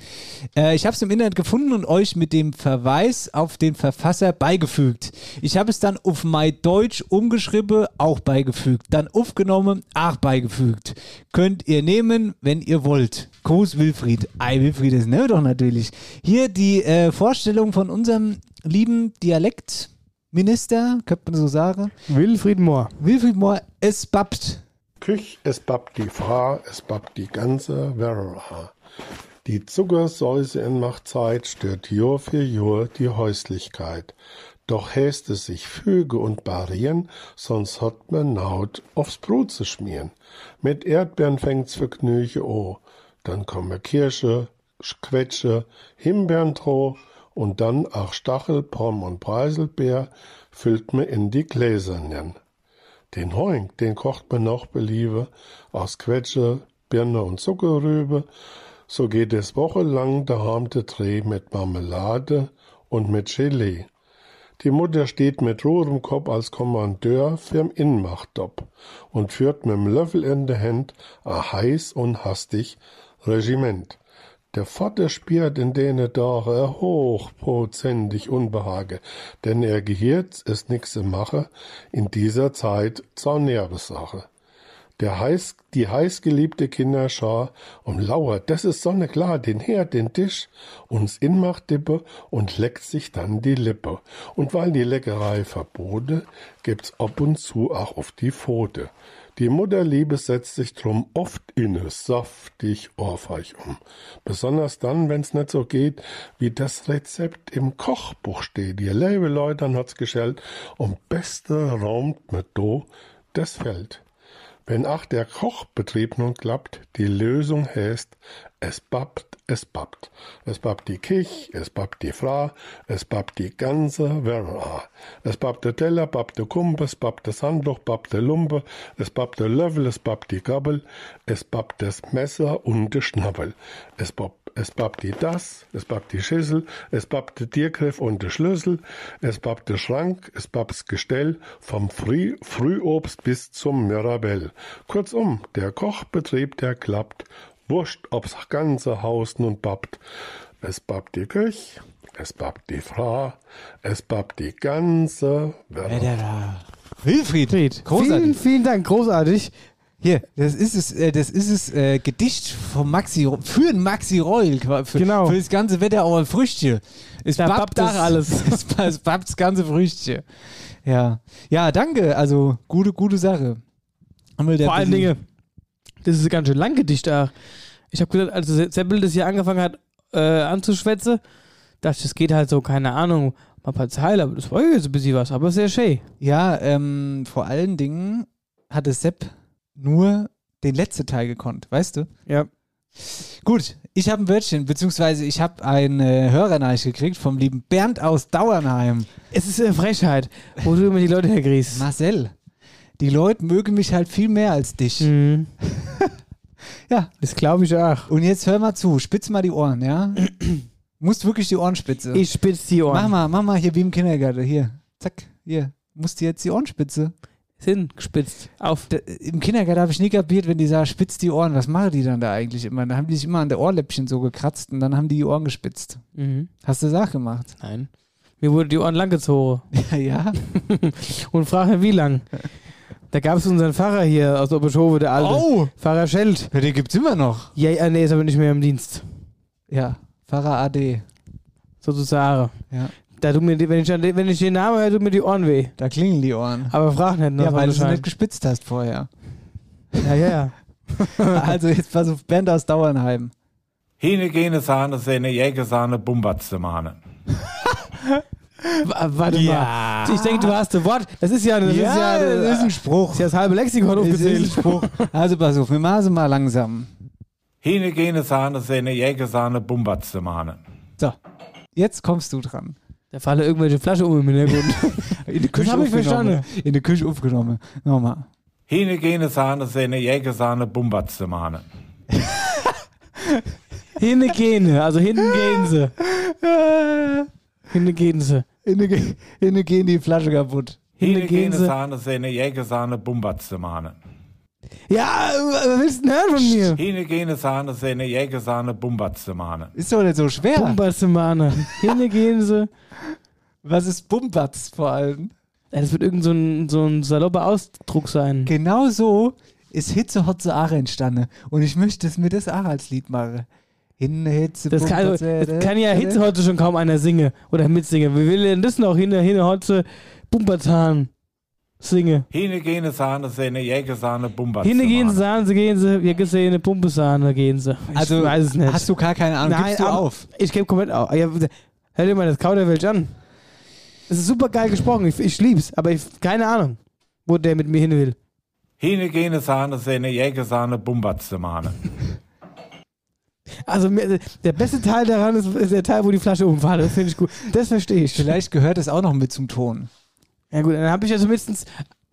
Speaker 2: Äh, ich habe es im Internet gefunden und euch mit dem Verweis auf den Verfasser beigefügt. Ich habe es dann auf mein Deutsch umgeschrieben, auch beigefügt. Dann aufgenommen, auch beigefügt. Könnt ihr nehmen, wenn ihr wollt. Gruß Wilfried. Ei, Wilfried ist ne doch natürlich. Hier die äh, Vorstellung von unserem lieben Dialekt. Minister, könnte man so sagen.
Speaker 3: Wilfried Mohr.
Speaker 2: Wilfried Mohr, es babbt.
Speaker 10: Küch, es babbt die Frau, es babbt die ganze Werra. Die Zuckersäuse in Machtzeit stört Jahr für Jahr die Häuslichkeit. Doch häst es sich füge und barrieren, sonst hat man Naut aufs Brot zu schmieren. Mit Erdbeeren fängt's für Knüche o. Dann kommen Kirsche, Quetsche, Himbeerntro und dann auch Stachel, Pom und Preiselbeer füllt man in die Gläsernen. Den Hoing, den kocht man noch beliebe aus Quetsche, Birne und Zuckerrübe. So geht es wochenlang der Dreh mit Marmelade und mit Gelee. Die Mutter steht mit rotem Kopf als Kommandeur fürm Inmachtdopp und führt mit dem Löffel in der Hand a heiß und hastig Regiment. Der Vater spürt in denen Tage hochprozentig Unbehage, denn er gehirt es nix im Mache, in dieser Zeit zur Nervesache. Der heiß, die heißgeliebte Kinderschar umlauert, das ist sonne klar, den Herd, den Tisch, uns Inmachtdippe und leckt sich dann die Lippe. Und weil die Leckerei verbote, gibt's ab und zu auch auf die Pfote. Die Mutterliebe setzt sich drum oft inne, saftig ohrfeich um. Besonders dann, wenn's nicht so geht, wie das Rezept im Kochbuch steht. Ihr liebe Leute hat's geschellt, um beste raumt mit do das Feld. Wenn ach der Kochbetrieb nun klappt, die Lösung heißt, es babbt, es babbt. Es babbt die Kich, es babbt die Fra, es babbt die ganze Werra. Es babbt der Teller, babbt der Kumpe, es babbt das Handtuch, babbt der Lumpe, es babbt der Löffel, es babbt die Gabel, es babbt das Messer und der Schnabel. Es babbt es babbt die Das, es babbt die Schüssel, es babbt der Tiergriff und der Schlüssel, es babbt der Schrank, es babbt's Gestell, vom Früh Frühobst bis zum Mirabell. Kurzum, der Kochbetrieb, der klappt, wurscht, ob's ganze Haus nun babbt. Es babbt die Küch, es babbt die Frau, es babbt die ganze Werra.
Speaker 2: Wilfried,
Speaker 3: Vielen,
Speaker 2: großartig.
Speaker 3: vielen Dank, großartig.
Speaker 2: Hier, das ist es, äh, das ist es äh, Gedicht vom Maxi, für den Maxi Reul, für,
Speaker 3: Genau.
Speaker 2: für das ganze Wetter auch ein Früchtchen. Es
Speaker 3: Da babbt auch alles. <laughs>
Speaker 2: Es, es babbt das ganze Früchtchen. Ja, ja, danke, also gute, gute Sache. Haben wir da
Speaker 3: Vor allen Dingen, das ist ein ganz schön lang Gedicht auch. Ich habe gesagt, als Se- Seppel das hier angefangen hat äh, anzuschwätzen, dachte ich, das geht halt so, keine Ahnung, mal ein paar Zeilen, aber das war jetzt ein bisschen was, aber sehr schön.
Speaker 2: Ja, ähm, vor allen Dingen hatte Sepp nur den letzten Teil gekonnt, weißt du?
Speaker 3: Ja.
Speaker 2: Gut, ich habe ein Wörtchen, beziehungsweise ich habe eine Hörernachricht gekriegt vom lieben Bernd aus Dauernheim.
Speaker 3: Es ist eine Frechheit, wo du immer die Leute herkriegst.
Speaker 2: Marcel, die Leute mögen mich halt viel mehr als dich.
Speaker 3: Mhm. <laughs>
Speaker 2: Ja.
Speaker 3: Das glaube ich auch.
Speaker 2: Und jetzt hör mal zu, spitz mal die Ohren, ja? <clears throat> musst wirklich die Ohren spitze.
Speaker 3: Ich spitz die Ohren.
Speaker 2: Mach mal, mach mal hier wie im Kindergarten, hier. Zack, hier. Musst du jetzt die Ohrenspitze.
Speaker 3: Sind gespitzt. Auf.
Speaker 2: Da, Im Kindergarten habe ich nie kapiert, wenn die sagen, spitzt die Ohren, was machen die dann da eigentlich immer? Da haben die sich immer an der Ohrläppchen so gekratzt und dann haben die die Ohren gespitzt.
Speaker 3: Mhm.
Speaker 2: Hast du auch gemacht?
Speaker 3: Nein. Mir wurde die Ohren langgezogen. <laughs>
Speaker 2: Ja, ja. <laughs>
Speaker 3: Und frag nicht, wie lang. <laughs> Da gab es unseren Pfarrer hier aus Oberschove, der alte.
Speaker 2: Oh!
Speaker 3: Pfarrer Scheld.
Speaker 2: Ja, den gibt's immer noch.
Speaker 3: Ja, ja, nee, ist aber nicht mehr im Dienst.
Speaker 2: Ja, Pfarrer AD.
Speaker 3: Sozusagen.
Speaker 2: Ja.
Speaker 3: Da tut mir, die- wenn, ich, an den- wenn ich den Namen höre, tut mir die Ohren weh.
Speaker 2: Da klingeln die Ohren.
Speaker 3: Aber frag nicht.
Speaker 2: Ja,
Speaker 3: nach
Speaker 2: weil du sie nicht gespitzt hast vorher.
Speaker 3: Ja, ja, ja. <laughs>
Speaker 2: also jetzt pass auf, Bernd aus Dauernheim.
Speaker 11: Hine gene Sahne, seine Jägersahne, Bumbatzemane. <laughs>
Speaker 3: Warte
Speaker 2: Ja.
Speaker 3: mal. Ich denke, du hast ein Wort. Das ist ja, das
Speaker 2: Ja,
Speaker 3: ist ja,
Speaker 2: das ist ein Spruch.
Speaker 3: Das ist ja das halbe Lexikon
Speaker 2: Das ist
Speaker 3: aufgezählt.
Speaker 2: ein Spruch. Also pass auf, wir machen mal langsam.
Speaker 11: Hine gene Sahne, seine Jägersahne, Bumbatzemane.
Speaker 2: So, jetzt kommst du dran.
Speaker 3: Da fallen irgendwelche Flaschen um im Hintergrund. <laughs>
Speaker 2: In die Küche
Speaker 3: hab ich
Speaker 2: aufgenommen.
Speaker 3: verstanden.
Speaker 2: In die Küche aufgenommen. Nochmal.
Speaker 11: Hine gene Sahne, seine Jägersahne, Bumbatzemane. <laughs>
Speaker 3: Hinne gehen, also hinten gehen sie. <laughs> Hinne gehen sie.
Speaker 2: In die gehen die Flasche kaputt.
Speaker 3: Hinne
Speaker 11: Hine
Speaker 3: gehen
Speaker 11: gene
Speaker 3: sie.
Speaker 11: Sahne, seine Jägersahne, Bumbatzemane.
Speaker 3: Ja, was willst du denn hören von mir?
Speaker 11: Hine gene Sahne, seine Jägersahne, Bumbatzemane.
Speaker 2: Ist doch nicht so schwer.
Speaker 3: Bumbatzemane. Hinne gehen sie.
Speaker 2: Was ist Bumbatz vor allem?
Speaker 3: Ja, das wird irgend so ein, so ein salopper Ausdruck sein.
Speaker 2: Genau so ist Hitze Hotze Aare entstanden. Und ich möchte, dass mir das auch als Lied mache. In Hitze
Speaker 3: Das kann, also, das kann ja Hitze heute schon kaum einer singen oder mitsingen. Wie will denn das noch? Hinne, hinne, Hotze, Bumperzahn. Singe.
Speaker 11: Hine gene Sahne, seine Jägersahne, Bumbatzemane.
Speaker 3: Hinne gehen sie, sagen sie, gehen sie, wir gesehen, eine Pumpesahne gehen sie. Ich
Speaker 2: Also
Speaker 3: weiß es nicht.
Speaker 2: hast du gar keine Ahnung.
Speaker 3: Nein,
Speaker 2: Gibst du auf?
Speaker 3: Ich gebe komplett auf. Ja, hör dir mal das Kauderwelsch an. Es ist super geil gesprochen, ich, ich lieb's, aber ich keine Ahnung, wo der mit mir hin will.
Speaker 11: Hine gene Sahne, seine Jägersahne, Bumbatzemane.
Speaker 3: Also der beste Teil daran ist, ist der Teil, wo die Flasche umfällt. Das finde ich gut. Das verstehe ich.
Speaker 2: Vielleicht gehört es auch noch mit zum Ton.
Speaker 3: Ja gut, dann habe ich ja zumindest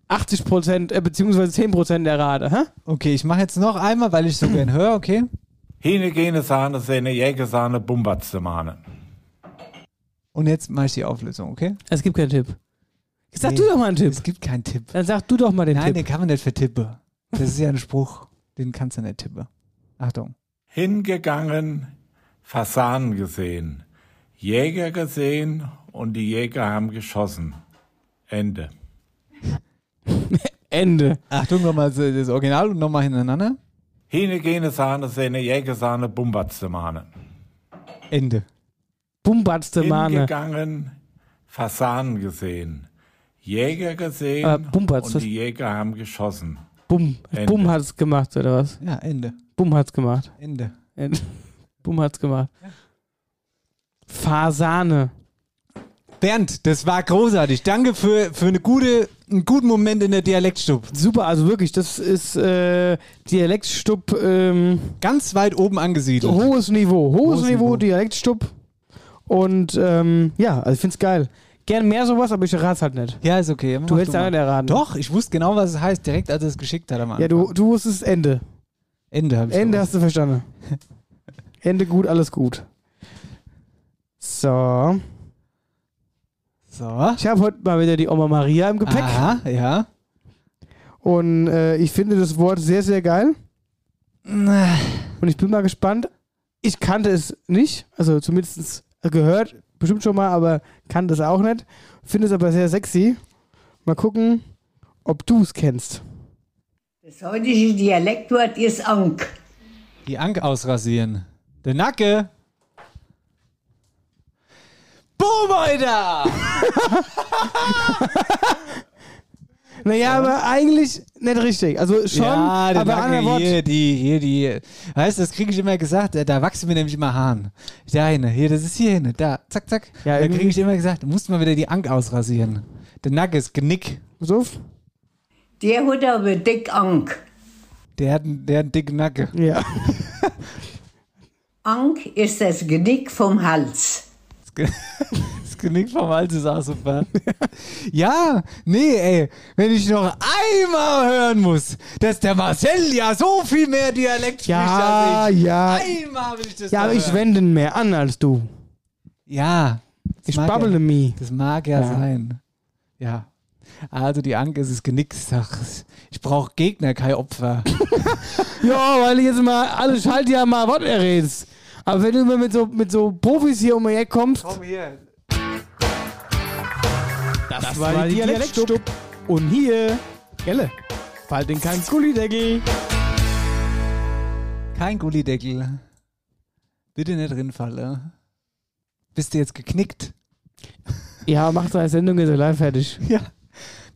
Speaker 3: 80 Prozent, äh, beziehungsweise 10 Prozent errate. Hä?
Speaker 2: Okay, ich mache jetzt noch einmal, weil ich so gern höre, okay?
Speaker 11: Hine gene Sahne, seine Jägersahne, Bumbatzemane.
Speaker 2: Und jetzt mache ich die Auflösung, okay?
Speaker 3: Es gibt keinen Tipp. Sag
Speaker 2: Nee,
Speaker 3: du doch mal einen Tipp.
Speaker 2: Es gibt keinen Tipp.
Speaker 3: Dann sag du doch mal den
Speaker 2: Nein,
Speaker 3: Tipp.
Speaker 2: den kann man nicht vertippen. Das ist ja ein Spruch. Den kannst du nicht tippen. Achtung.
Speaker 11: Hingegangen, Fasanen gesehen, Jäger gesehen und die Jäger haben geschossen. Ende. <laughs>
Speaker 3: Ende.
Speaker 2: Achtung, nochmal das Original und nochmal hintereinander.
Speaker 11: Hine gene Sahne, seine Jägersahne, Bumbatzemane.
Speaker 2: Ende.
Speaker 3: Bumbatzte Mahne.
Speaker 11: Hingegangen, Fasanen gesehen, Jäger gesehen
Speaker 3: Bumbatz,
Speaker 11: und die Jäger haben geschossen.
Speaker 3: Bumm.
Speaker 11: Ende.
Speaker 3: Bumm hat's gemacht, oder was?
Speaker 2: Ja, Ende.
Speaker 3: Bumm hat's gemacht.
Speaker 2: Ende.
Speaker 3: Ende. <laughs> Bumm hat's gemacht. Fasane.
Speaker 2: Bernd, das war großartig. Danke für, für eine gute, einen guten Moment in der Dialektstub.
Speaker 3: Super, also wirklich, das ist äh, Dialektstub, ähm,
Speaker 2: Ganz weit oben angesiedelt.
Speaker 3: hohes Niveau. Hohes,
Speaker 2: Hohes
Speaker 3: Niveau,
Speaker 2: Niveau.
Speaker 3: Dialektstub. Und ähm, ja, also ich find's geil. Gern mehr sowas, aber ich rat's halt nicht.
Speaker 2: Ja, ist okay.
Speaker 3: Du hättest ja nicht erraten.
Speaker 2: Doch, ich wusste genau, was es heißt, direkt als er es geschickt hat am Anfang.
Speaker 3: Ja, du, du wusstest Ende.
Speaker 2: Ende habe ich
Speaker 3: Ende hast du verstanden. <laughs> Ende gut, alles gut. So.
Speaker 2: So.
Speaker 3: Ich habe heute mal wieder die Oma Maria im Gepäck.
Speaker 2: Aha, ja.
Speaker 3: Und äh, ich finde das Wort sehr, sehr geil. Und ich bin mal gespannt. Ich kannte es nicht, also zumindest gehört, bestimmt schon mal, aber kannte es auch nicht. Finde es aber sehr sexy. Mal gucken, ob du es kennst.
Speaker 12: Das heutige Dialektwort ist Ank.
Speaker 2: Die Ank ausrasieren. Der Nacke. Boom, Alter! <laughs>
Speaker 3: Naja, aber eigentlich nicht richtig. Also schon,
Speaker 2: ja, der
Speaker 3: aber
Speaker 2: Nacke,
Speaker 3: Wort.
Speaker 2: hier, die, hier, die. Weißt du, das kriege ich immer gesagt, da wachsen mir nämlich immer Haaren. Da hinne, hier, das ist hier hinne, da, zack, zack.
Speaker 3: Ja,
Speaker 2: da kriege ich immer gesagt, du musst mal wieder die Ank ausrasieren. Der Nacke ist Genick.
Speaker 3: So?
Speaker 12: Der hat aber dick Ank.
Speaker 2: Der hat, einen- der hat einen dicken Nacke.
Speaker 3: Ja. <laughs>
Speaker 12: Ank ist das Genick vom Hals.
Speaker 2: Das <laughs> Genick vom Hals ist auch super. <laughs> ja, nee, ey, wenn ich noch einmal hören muss, dass der Marcel ja so viel mehr Dialekt spricht
Speaker 3: Ja,
Speaker 2: als ich.
Speaker 3: ja.
Speaker 2: Einmal will ich das
Speaker 3: Ja, aber
Speaker 2: noch
Speaker 3: ich
Speaker 2: hören.
Speaker 3: wende mehr an als du.
Speaker 2: Ja. das
Speaker 3: Ich
Speaker 2: mag
Speaker 3: babble
Speaker 2: ja,
Speaker 3: me.
Speaker 2: Das mag ja,
Speaker 3: Ja.
Speaker 2: sein. Ja. Also die Anke ist es genickt. Sag, Ich brauche Gegner, kein Opfer. <laughs>
Speaker 3: Ja, weil du jetzt mal alle Schaltjahr mal Wort errätst. Aber wenn du immer mit so, mit so Profis hier um die Ecke kommst,
Speaker 2: hier.
Speaker 3: das, war die Dialektstub. Und hier, Gelle, bald in kein Gullideckel.
Speaker 2: Kein Gullideckel. Bitte nicht drinfalle. Bist du jetzt geknickt?
Speaker 3: Ja, mach deine Sendung jetzt live fertig.
Speaker 2: Ja.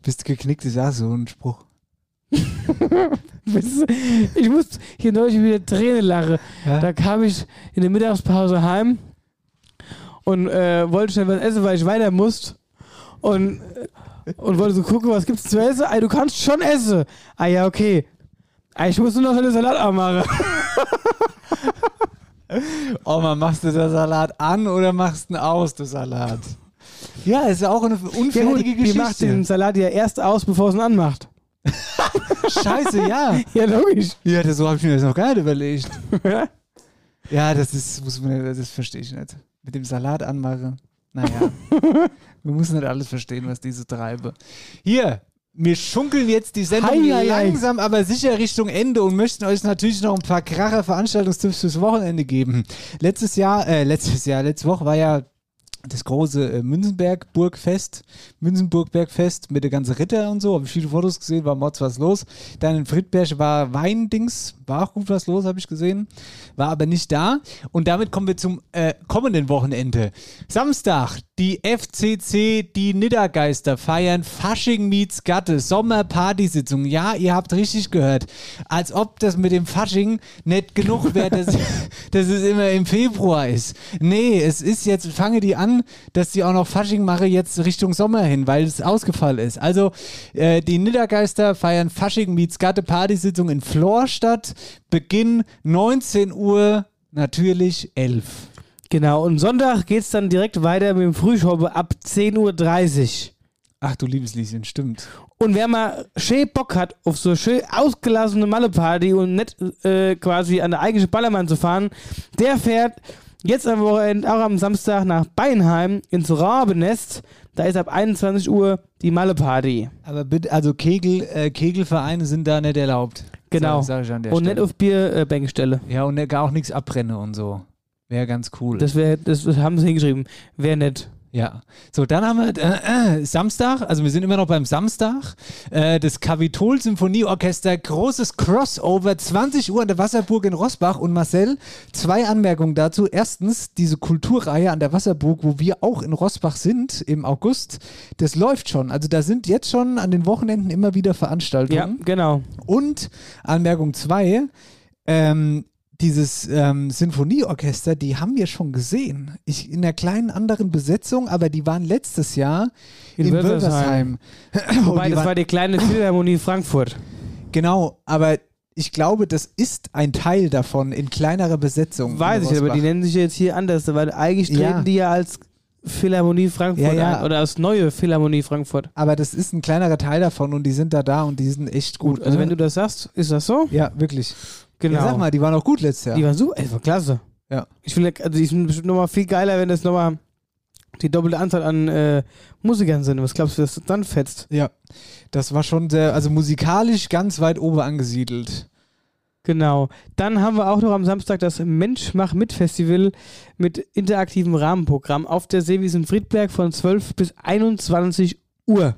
Speaker 2: Bist du geknickt? Ist auch so ein Spruch. <laughs>
Speaker 3: Du, ich muss hier neulich wieder Tränen lachen. Da kam ich in der Mittagspause heim und äh, wollte schnell was essen, weil ich weiter musste. Und, äh, und wollte so gucken, was gibt's zu essen. Ey, du kannst schon essen. Ah ja, okay. Ey, ich muss nur noch eine Salat anmachen. <laughs>
Speaker 2: Oma, machst du den Salat an oder machst du ihn aus, den Salat? Ja, ist ja auch eine
Speaker 3: Ja gut,
Speaker 2: unfertige
Speaker 3: die macht
Speaker 2: Geschichte.
Speaker 3: den Salat ja erst aus, bevor sie ihn anmacht.
Speaker 2: Scheiße, ja. <laughs>
Speaker 3: Ja, logisch.
Speaker 2: Ja, das, so habe ich mir das noch gar nicht überlegt. <laughs> ja, das ist, muss man, das verstehe ich nicht. Mit dem Salat anmachen. Naja. wir <laughs> müssen nicht alles verstehen, was diese treibe. Hier, wir schunkeln jetzt die Sendung
Speaker 3: hei, hei.
Speaker 2: langsam, aber sicher Richtung Ende und möchten euch natürlich noch ein paar kracher Veranstaltungstipps fürs Wochenende geben. Letztes Jahr, äh, letztes Jahr, letzte Woche war ja das große äh, Münzenberg-Burgfest, Münzenburg-Bergfest mit der ganzen Ritter und so. Habe ich viele Fotos gesehen, war Mods was los. Dann in Friedberg war Weindings, war auch gut was los, habe ich gesehen. War aber nicht da. Und damit kommen wir zum äh, kommenden Wochenende. Samstag, die FCC, die Niddergeister feiern Fasching meets Gatte, Sommerpartysitzung. Ja, ihr habt richtig gehört. Als ob das mit dem Fasching nicht genug wäre, dass, <laughs> dass es immer im Februar ist. Nee, es ist jetzt, fange die an, dass die auch noch Fasching mache jetzt Richtung Sommer hin, weil es ausgefallen ist. Also, äh, die Niddergeister feiern Fasching meets Gatte Partysitzung in Florstadt. Beginn 19 Uhr, natürlich 11.
Speaker 3: Genau, und Sonntag geht's dann direkt weiter mit dem Frühschoppe ab 10.30 Uhr.
Speaker 2: Ach du liebes Lieschen, stimmt.
Speaker 3: Und wer mal schön Bock hat auf so schön ausgelassene Malle-Party und nicht äh, quasi an der eigentlichen Ballermann zu fahren, der fährt jetzt am Wochenende, auch am Samstag nach Beinheim ins Rabenest. Da ist ab 21 Uhr die Malle-Party.
Speaker 2: Aber bitte, also Kegel, äh, Kegelvereine sind da nicht erlaubt.
Speaker 3: Genau.
Speaker 2: Sag, sag
Speaker 3: und
Speaker 2: Stelle.
Speaker 3: nicht auf Bierbänkestelle.
Speaker 2: Ja, und gar auch nichts abbrenne und so. Wäre ganz cool.
Speaker 3: Das, wär, das haben sie hingeschrieben. Wäre nett.
Speaker 2: Ja. So, dann haben wir äh, äh, Samstag, also wir sind immer noch beim Samstag, äh, das Kapitol Symphonieorchester, großes Crossover, 20 Uhr an der Wasserburg in Rossbach und Marcel, zwei Anmerkungen dazu. Erstens, diese Kulturreihe an der Wasserburg, wo wir auch in Rossbach sind im August, das läuft schon. Also da sind jetzt schon an den Wochenenden immer wieder Veranstaltungen.
Speaker 3: Ja, genau.
Speaker 2: Und Anmerkung 2, ähm, dieses ähm, Sinfonieorchester, die haben wir schon gesehen. Ich, in einer kleinen anderen Besetzung, aber die waren letztes Jahr
Speaker 3: In
Speaker 2: in,
Speaker 3: Wölversheim.
Speaker 2: Wölversheim.
Speaker 3: Wobei,
Speaker 2: Und die
Speaker 3: das war die kleine Philharmonie Frankfurt.
Speaker 2: Genau, aber ich glaube, das ist ein Teil davon in kleinerer Besetzung.
Speaker 3: Weiß ich, aber die nennen sich jetzt hier anders, weil eigentlich treten
Speaker 2: Ja.
Speaker 3: die ja als Philharmonie Frankfurt
Speaker 2: Ja, ja.
Speaker 3: ein oder als neue Philharmonie Frankfurt.
Speaker 2: Aber das ist ein kleinerer Teil davon und die sind da da und die sind echt gut.
Speaker 3: Also
Speaker 2: ne?
Speaker 3: wenn du das sagst, ist das so?
Speaker 2: ja, wirklich.
Speaker 3: Genau.
Speaker 2: Ja, sag mal, die waren auch gut letztes Jahr.
Speaker 3: Die waren super, ey, war klasse.
Speaker 2: Ja.
Speaker 3: Ich finde, also die sind bestimmt nochmal viel geiler, wenn das nochmal die doppelte Anzahl an äh, Musikern sind. Was glaubst du, dass das dann fetzt?
Speaker 2: Ja, das war schon sehr, also musikalisch ganz weit oben angesiedelt.
Speaker 3: Genau. Dann haben wir auch noch am Samstag das Mensch mach mit Festival mit interaktivem Rahmenprogramm auf der Seewiese in Friedberg von 12 bis 21 Uhr.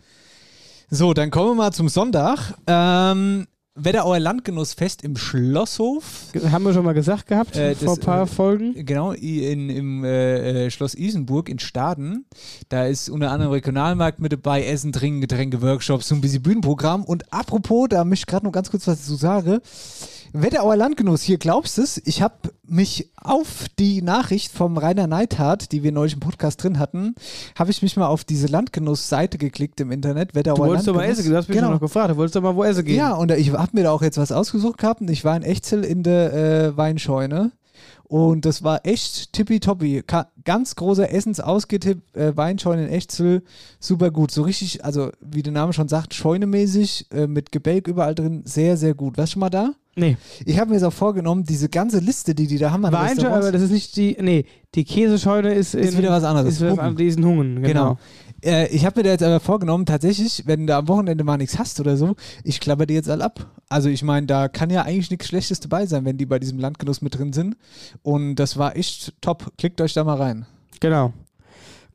Speaker 2: So, dann kommen wir mal zum Sonntag. Ähm, Wetterauer Landgenussfest im Schlosshof.
Speaker 3: Haben wir schon mal gesagt gehabt
Speaker 2: Äh,
Speaker 3: vor
Speaker 2: das,
Speaker 3: ein paar
Speaker 2: äh,
Speaker 3: Folgen.
Speaker 2: Genau, in, im äh, äh, Schloss Isenburg in Staden. Da ist unter anderem Regionalmarkt mit dabei, Essen, Trinken, Getränke, Workshops, so ein bisschen Bühnenprogramm. Und apropos, da möchte ich gerade noch ganz kurz was dazu sagen. Wetterauer Landgenuss, hier glaubst du es, ich habe mich auf die Nachricht vom Rainer Neithardt, die wir neulich im Podcast drin hatten, habe ich mich mal auf diese Landgenuss-Seite geklickt im Internet. Wetterauer
Speaker 3: Du wolltest doch mal essen gehen, du hast mich
Speaker 2: genau.
Speaker 3: noch gefragt, du wolltest doch mal wo essen gehen.
Speaker 2: Ja, und ich habe mir da auch jetzt was ausgesucht gehabt und ich war in Echzel in der äh, Weinscheune und das war echt tippitoppi. Ka ganz großer Essensausgetipp, äh, Weinscheune in Echzel, super gut. So richtig, also wie der Name schon sagt, scheunemäßig, äh, mit Gebälk überall drin, sehr, sehr gut. Warst du schon mal da?
Speaker 3: Nee.
Speaker 2: Ich habe mir jetzt auch vorgenommen, diese ganze Liste, die die da haben an
Speaker 3: Weinscheune, aber das ist nicht die, nee, die Käsescheune ist, in,
Speaker 2: Ist wieder was anderes.
Speaker 3: Ist
Speaker 2: Hungen.
Speaker 3: anderes, die ist in Hungen, genau.
Speaker 2: Genau. Äh, ich habe mir da jetzt aber vorgenommen, tatsächlich, wenn du am Wochenende mal nichts hast oder so, ich klapper die jetzt all ab. Also ich meine, da kann ja eigentlich nichts Schlechtes dabei sein, wenn die bei diesem Landgenuss mit drin sind. Und das war echt top. Klickt euch da mal rein.
Speaker 3: Genau.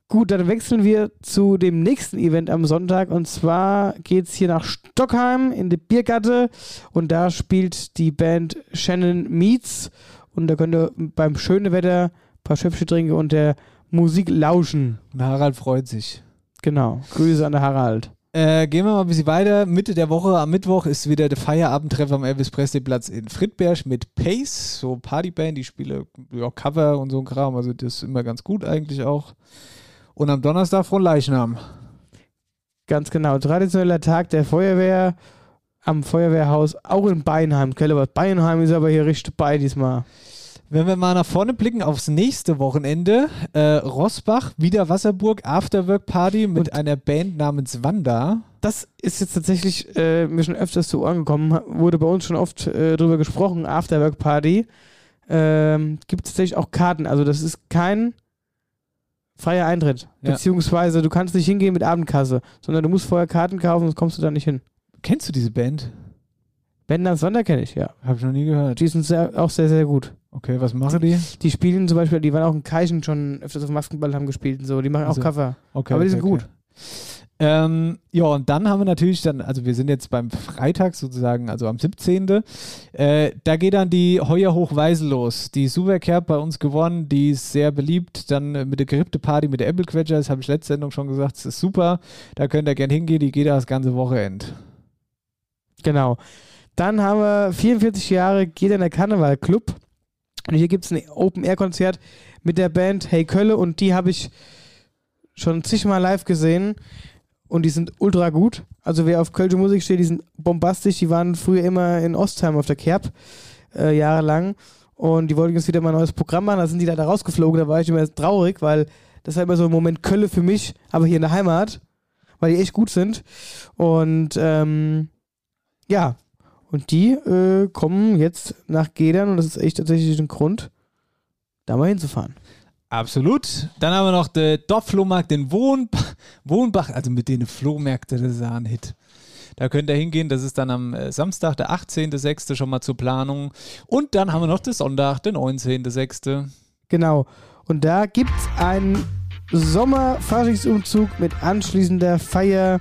Speaker 3: Gut, dann wechseln wir zu dem nächsten Event am Sonntag und zwar geht es hier nach Stockheim in die Biergatte und da spielt die Band Shannon Meets und da könnt ihr beim schönen Wetter ein paar Schöpfe trinken und der Musik lauschen.
Speaker 2: Und Harald freut sich.
Speaker 3: Genau. Grüße an der Harald.
Speaker 2: Äh, gehen wir mal ein bisschen weiter. Mitte der Woche, am Mittwoch, ist wieder der Feierabendtreff am Elvis Presley Platz in Friedberg mit Pace, so Partyband, die spiele ja, Cover und so ein Kram. Also das ist immer ganz gut eigentlich auch. Und am Donnerstag von Leichnam.
Speaker 3: Ganz genau. Traditioneller Tag der Feuerwehr am Feuerwehrhaus, auch in Beinheim. Kellerbad Beinheim ist aber hier richtig bei diesmal.
Speaker 2: Wenn wir mal nach vorne blicken aufs nächste Wochenende, äh, Rossbach, wieder Wasserburg, Afterwork Party mit einer Band namens Wanda.
Speaker 3: Das ist jetzt tatsächlich äh, mir schon öfters zu Ohren gekommen, wurde bei uns schon oft äh, drüber gesprochen, Afterwork Party. Ähm, Gibt es tatsächlich auch Karten, also das ist kein freier Eintritt.
Speaker 2: Ja.
Speaker 3: Beziehungsweise du kannst nicht hingehen mit Abendkasse, sondern du musst vorher Karten kaufen, sonst kommst du da nicht hin.
Speaker 2: Kennst du diese Band?
Speaker 3: Band namens Wander kenne ich, ja.
Speaker 2: Habe ich noch nie gehört.
Speaker 3: Die sind sehr, auch sehr, sehr gut.
Speaker 2: Okay, was machen die?
Speaker 3: Die spielen zum Beispiel, die waren auch in Keichen schon öfters auf Maskenball haben gespielt und so. Die machen
Speaker 2: Also,
Speaker 3: auch Cover.
Speaker 2: Okay,
Speaker 3: Aber die sind
Speaker 2: okay,
Speaker 3: gut.
Speaker 2: okay. Ähm, ja, und dann haben wir natürlich dann, also wir sind jetzt beim Freitag sozusagen, also am 17. Äh, da geht dann die Heuer Hochweisel los. Die Supercap bei uns gewonnen, die ist sehr beliebt. Dann äh, mit der Gerippte Party mit der Applequetscher, das habe ich letzte Sendung schon gesagt, das ist super. Da könnt ihr gern hingehen, die geht das ganze Wochenende.
Speaker 3: Genau. Dann haben wir 44 Jahre geht in der Karneval Club. Und hier gibt es ein Open-Air-Konzert mit der Band Hey Kölle und die habe ich schon zigmal live gesehen und die sind ultra gut. Also wer auf Kölsche Musik steht, die sind bombastisch. Die waren früher immer in Ostheim auf der Kerb, äh, jahrelang. Und die wollten jetzt wieder mal ein neues Programm machen. Da sind die leider rausgeflogen. Da war ich immer traurig, weil das war immer so ein Moment Kölle für mich, aber hier in der Heimat, weil die echt gut sind. Und ähm, ja, und die äh, kommen jetzt nach Gedern und das ist echt tatsächlich ein Grund, da mal hinzufahren.
Speaker 2: Absolut. Dann haben wir noch den Dorfflohmarkt in Wohn Wohnbach, also mit denen Flohmärkte, das ist ein Hit. Da könnt ihr hingehen, das ist dann am äh, Samstag, der 18.06. schon mal zur Planung. Und dann haben wir noch den Sonntag, den 19.06.
Speaker 3: Genau. Und da gibt es einen Sommerfaschingsumzug mit anschließender Feier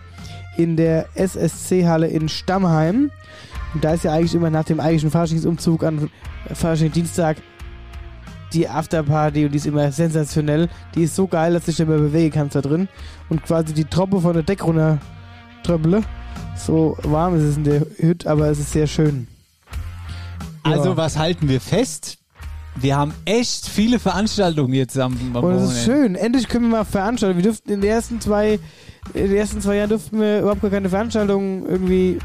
Speaker 3: in der SSC-Halle in Stammheim. Und da ist ja eigentlich immer nach dem eigentlichen Faschingsumzug an Faschingsdienstag die Afterparty und die ist immer sensationell. Die ist so geil, dass du dich immer bewegen kannst da drin. Und quasi die Troppe von der Deck runter tröpple. So warm ist es in der Hütte, aber es ist sehr schön.
Speaker 2: Also
Speaker 3: Ja.
Speaker 2: was halten wir fest? Wir haben echt viele Veranstaltungen jetzt am, am
Speaker 3: Und es ist schön. Endlich können wir mal veranstalten. Wir dürften in den ersten zwei, in den ersten zwei Jahren durften wir überhaupt gar keine Veranstaltungen irgendwie.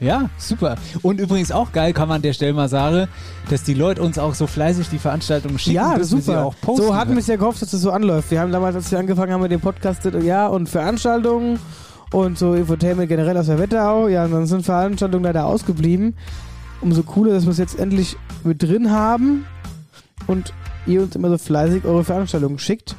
Speaker 2: Ja, super. Und übrigens auch geil, kann man an der Stelle mal sagen, dass die Leute uns auch so fleißig die Veranstaltungen schicken.
Speaker 3: ja, das
Speaker 2: dass
Speaker 3: ist
Speaker 2: wir sie
Speaker 3: super.
Speaker 2: Auch posten
Speaker 3: so hatten wir es ja gehofft, dass das so anläuft. Wir haben damals, als wir angefangen haben mit dem Podcast, ja, und Veranstaltungen und so Infotainment generell aus der Wetterau. Ja, und dann sind Veranstaltungen leider ausgeblieben. Umso cooler, dass wir es jetzt endlich mit drin haben und ihr uns immer so fleißig eure Veranstaltungen schickt.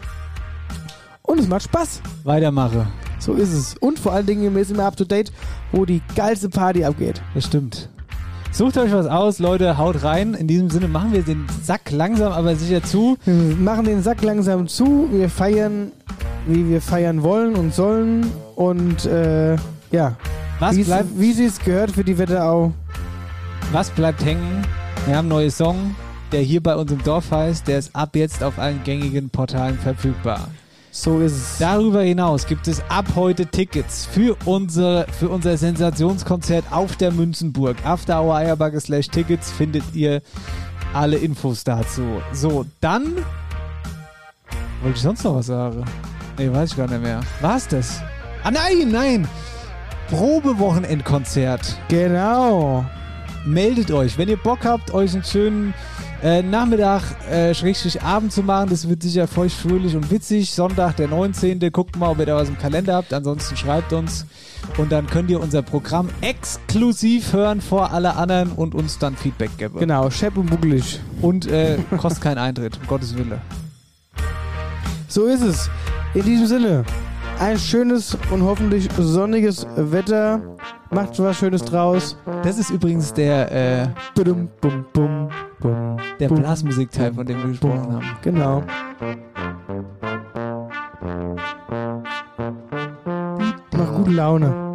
Speaker 3: Und es macht Spaß.
Speaker 2: Weitermache.
Speaker 3: So ist es. Und vor allen Dingen, wir sind immer up to date, wo die geilste Party abgeht.
Speaker 2: Das stimmt. Sucht euch was aus, Leute, haut rein. In diesem Sinne machen wir den Sack langsam, aber sicher zu.
Speaker 3: Wir machen den Sack langsam zu. Wir feiern, wie wir feiern wollen und sollen. Und äh, ja,
Speaker 2: Was
Speaker 3: wie es-
Speaker 2: bleibt-
Speaker 3: wie sie es gehört für die Wetterau.
Speaker 2: Was bleibt hängen? Wir haben einen neuen Song, der hier bei uns im Dorf heißt. Der ist ab jetzt auf allen gängigen Portalen verfügbar.
Speaker 3: So ist es.
Speaker 2: Darüber hinaus gibt es ab heute Tickets für unser, für unser Sensationskonzert auf der Münzenburg. After Hour Eierbacke slash Tickets findet ihr alle Infos dazu. So, dann wollte ich sonst noch was sagen? Nee, weiß ich gar nicht mehr. War's das? Ah nein, nein! Probewochenendkonzert.
Speaker 3: Genau.
Speaker 2: Meldet euch, wenn ihr Bock habt, euch einen schönen äh, Nachmittag, äh, Schrägstrich Abend zu machen. Das wird sicher feucht, fröhlich und witzig. Sonntag, der 19. Guckt mal, ob ihr da was im Kalender habt. Ansonsten schreibt uns. Und dann könnt ihr unser Programm exklusiv hören vor alle anderen und uns dann Feedback geben.
Speaker 3: Genau, schepp und buckelig.
Speaker 2: Und äh, kostet keinen Eintritt, um Gottes Willen.
Speaker 3: So ist es. In diesem Sinne, ein schönes und hoffentlich sonniges Wetter. Macht was Schönes draus.
Speaker 2: Das ist übrigens der, äh,
Speaker 3: Bum, bum, bum, bum,
Speaker 2: der Blasmusikteil, von dem wir gesprochen haben.
Speaker 3: Genau. Macht gute Laune.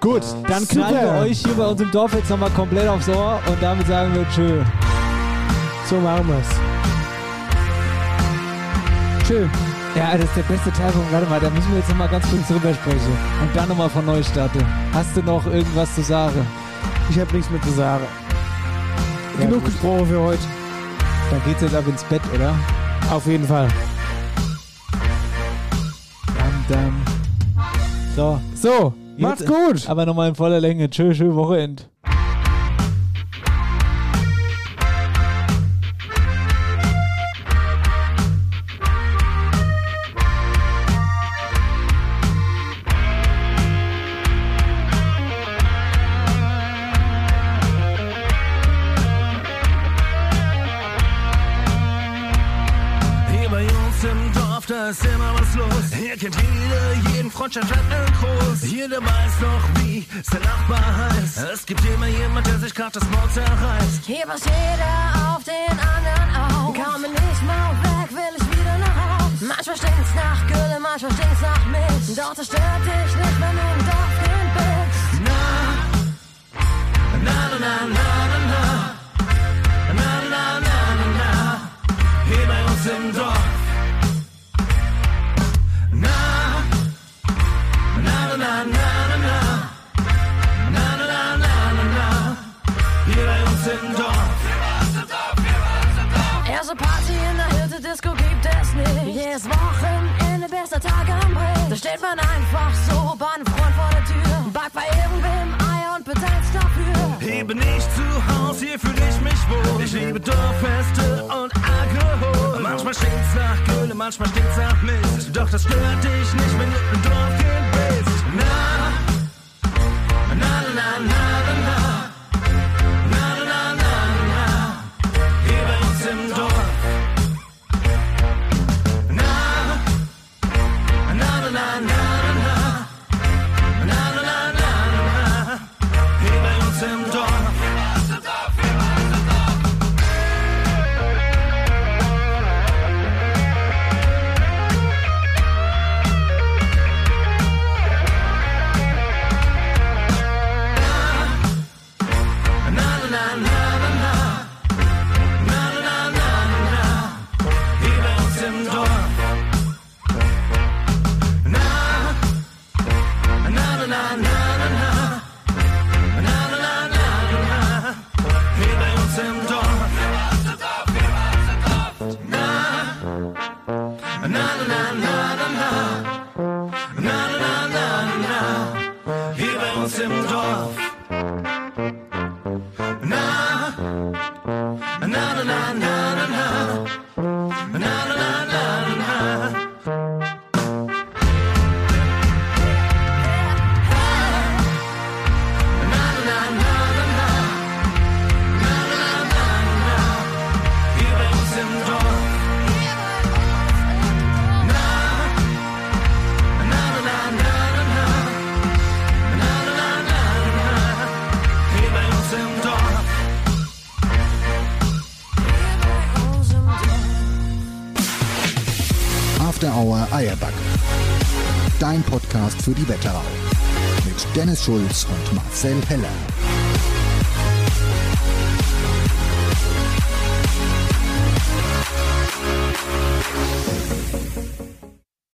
Speaker 2: Gut, dann knallen wir euch hier bei uns im Dorf jetzt nochmal komplett aufs Ohr und damit sagen wir Tschö.
Speaker 3: So machen wir's. Tschö.
Speaker 2: Ja, das ist der beste Teil von, warte mal, da müssen wir jetzt nochmal ganz kurz drüber sprechen und dann nochmal von neu starten. Hast du noch irgendwas zu sagen?
Speaker 3: Ich habe nichts mehr zu sagen. Genug gesprochen für heute.
Speaker 2: Dann geht's jetzt ab ins Bett, oder?
Speaker 3: Auf jeden Fall.
Speaker 2: Dam, dam. So.
Speaker 3: So, macht's gut.
Speaker 2: Aber nochmal in voller Länge. Tschö, schön Wochenend.
Speaker 4: Kennt jeder jeden Freundschaft hat einen Groß. Jeder weiß noch, wie sein Nachbar heißt. Es gibt immer jemand, der sich grad das Maul zerreißt.
Speaker 5: Hier passt jeder auf den anderen auf. Komme nicht mal weg, will ich wieder nach Haus. Manchmal stinkt's nach Gülle, manchmal stinkt's nach Milch. Doch das stört dich nicht, wenn du im Dorfkind bist.
Speaker 4: Na, na, na, na, na, na, na. Na, na, na, na, na. Hier bei uns im Dorf. Im.
Speaker 5: Erste Party in der Hütte, Disco gibt es nicht. Jedes Wochenende, bester Tag am Brett. Da steht man einfach so bei einem Freund vor der Tür. Backt bei irgendwem Eier und bezahlt dafür.
Speaker 4: Hier bin ich zu Hause, hier fühle ich mich wohl. Ich liebe Dorffeste und Alkohol. Manchmal stinkt's nach Gülle, manchmal stinkt's nach Mist. Doch das stört dich nicht, wenn du ein Dorfkind bist. Na, na, na, na, na. Na,
Speaker 1: Schulz und Marcel Heller.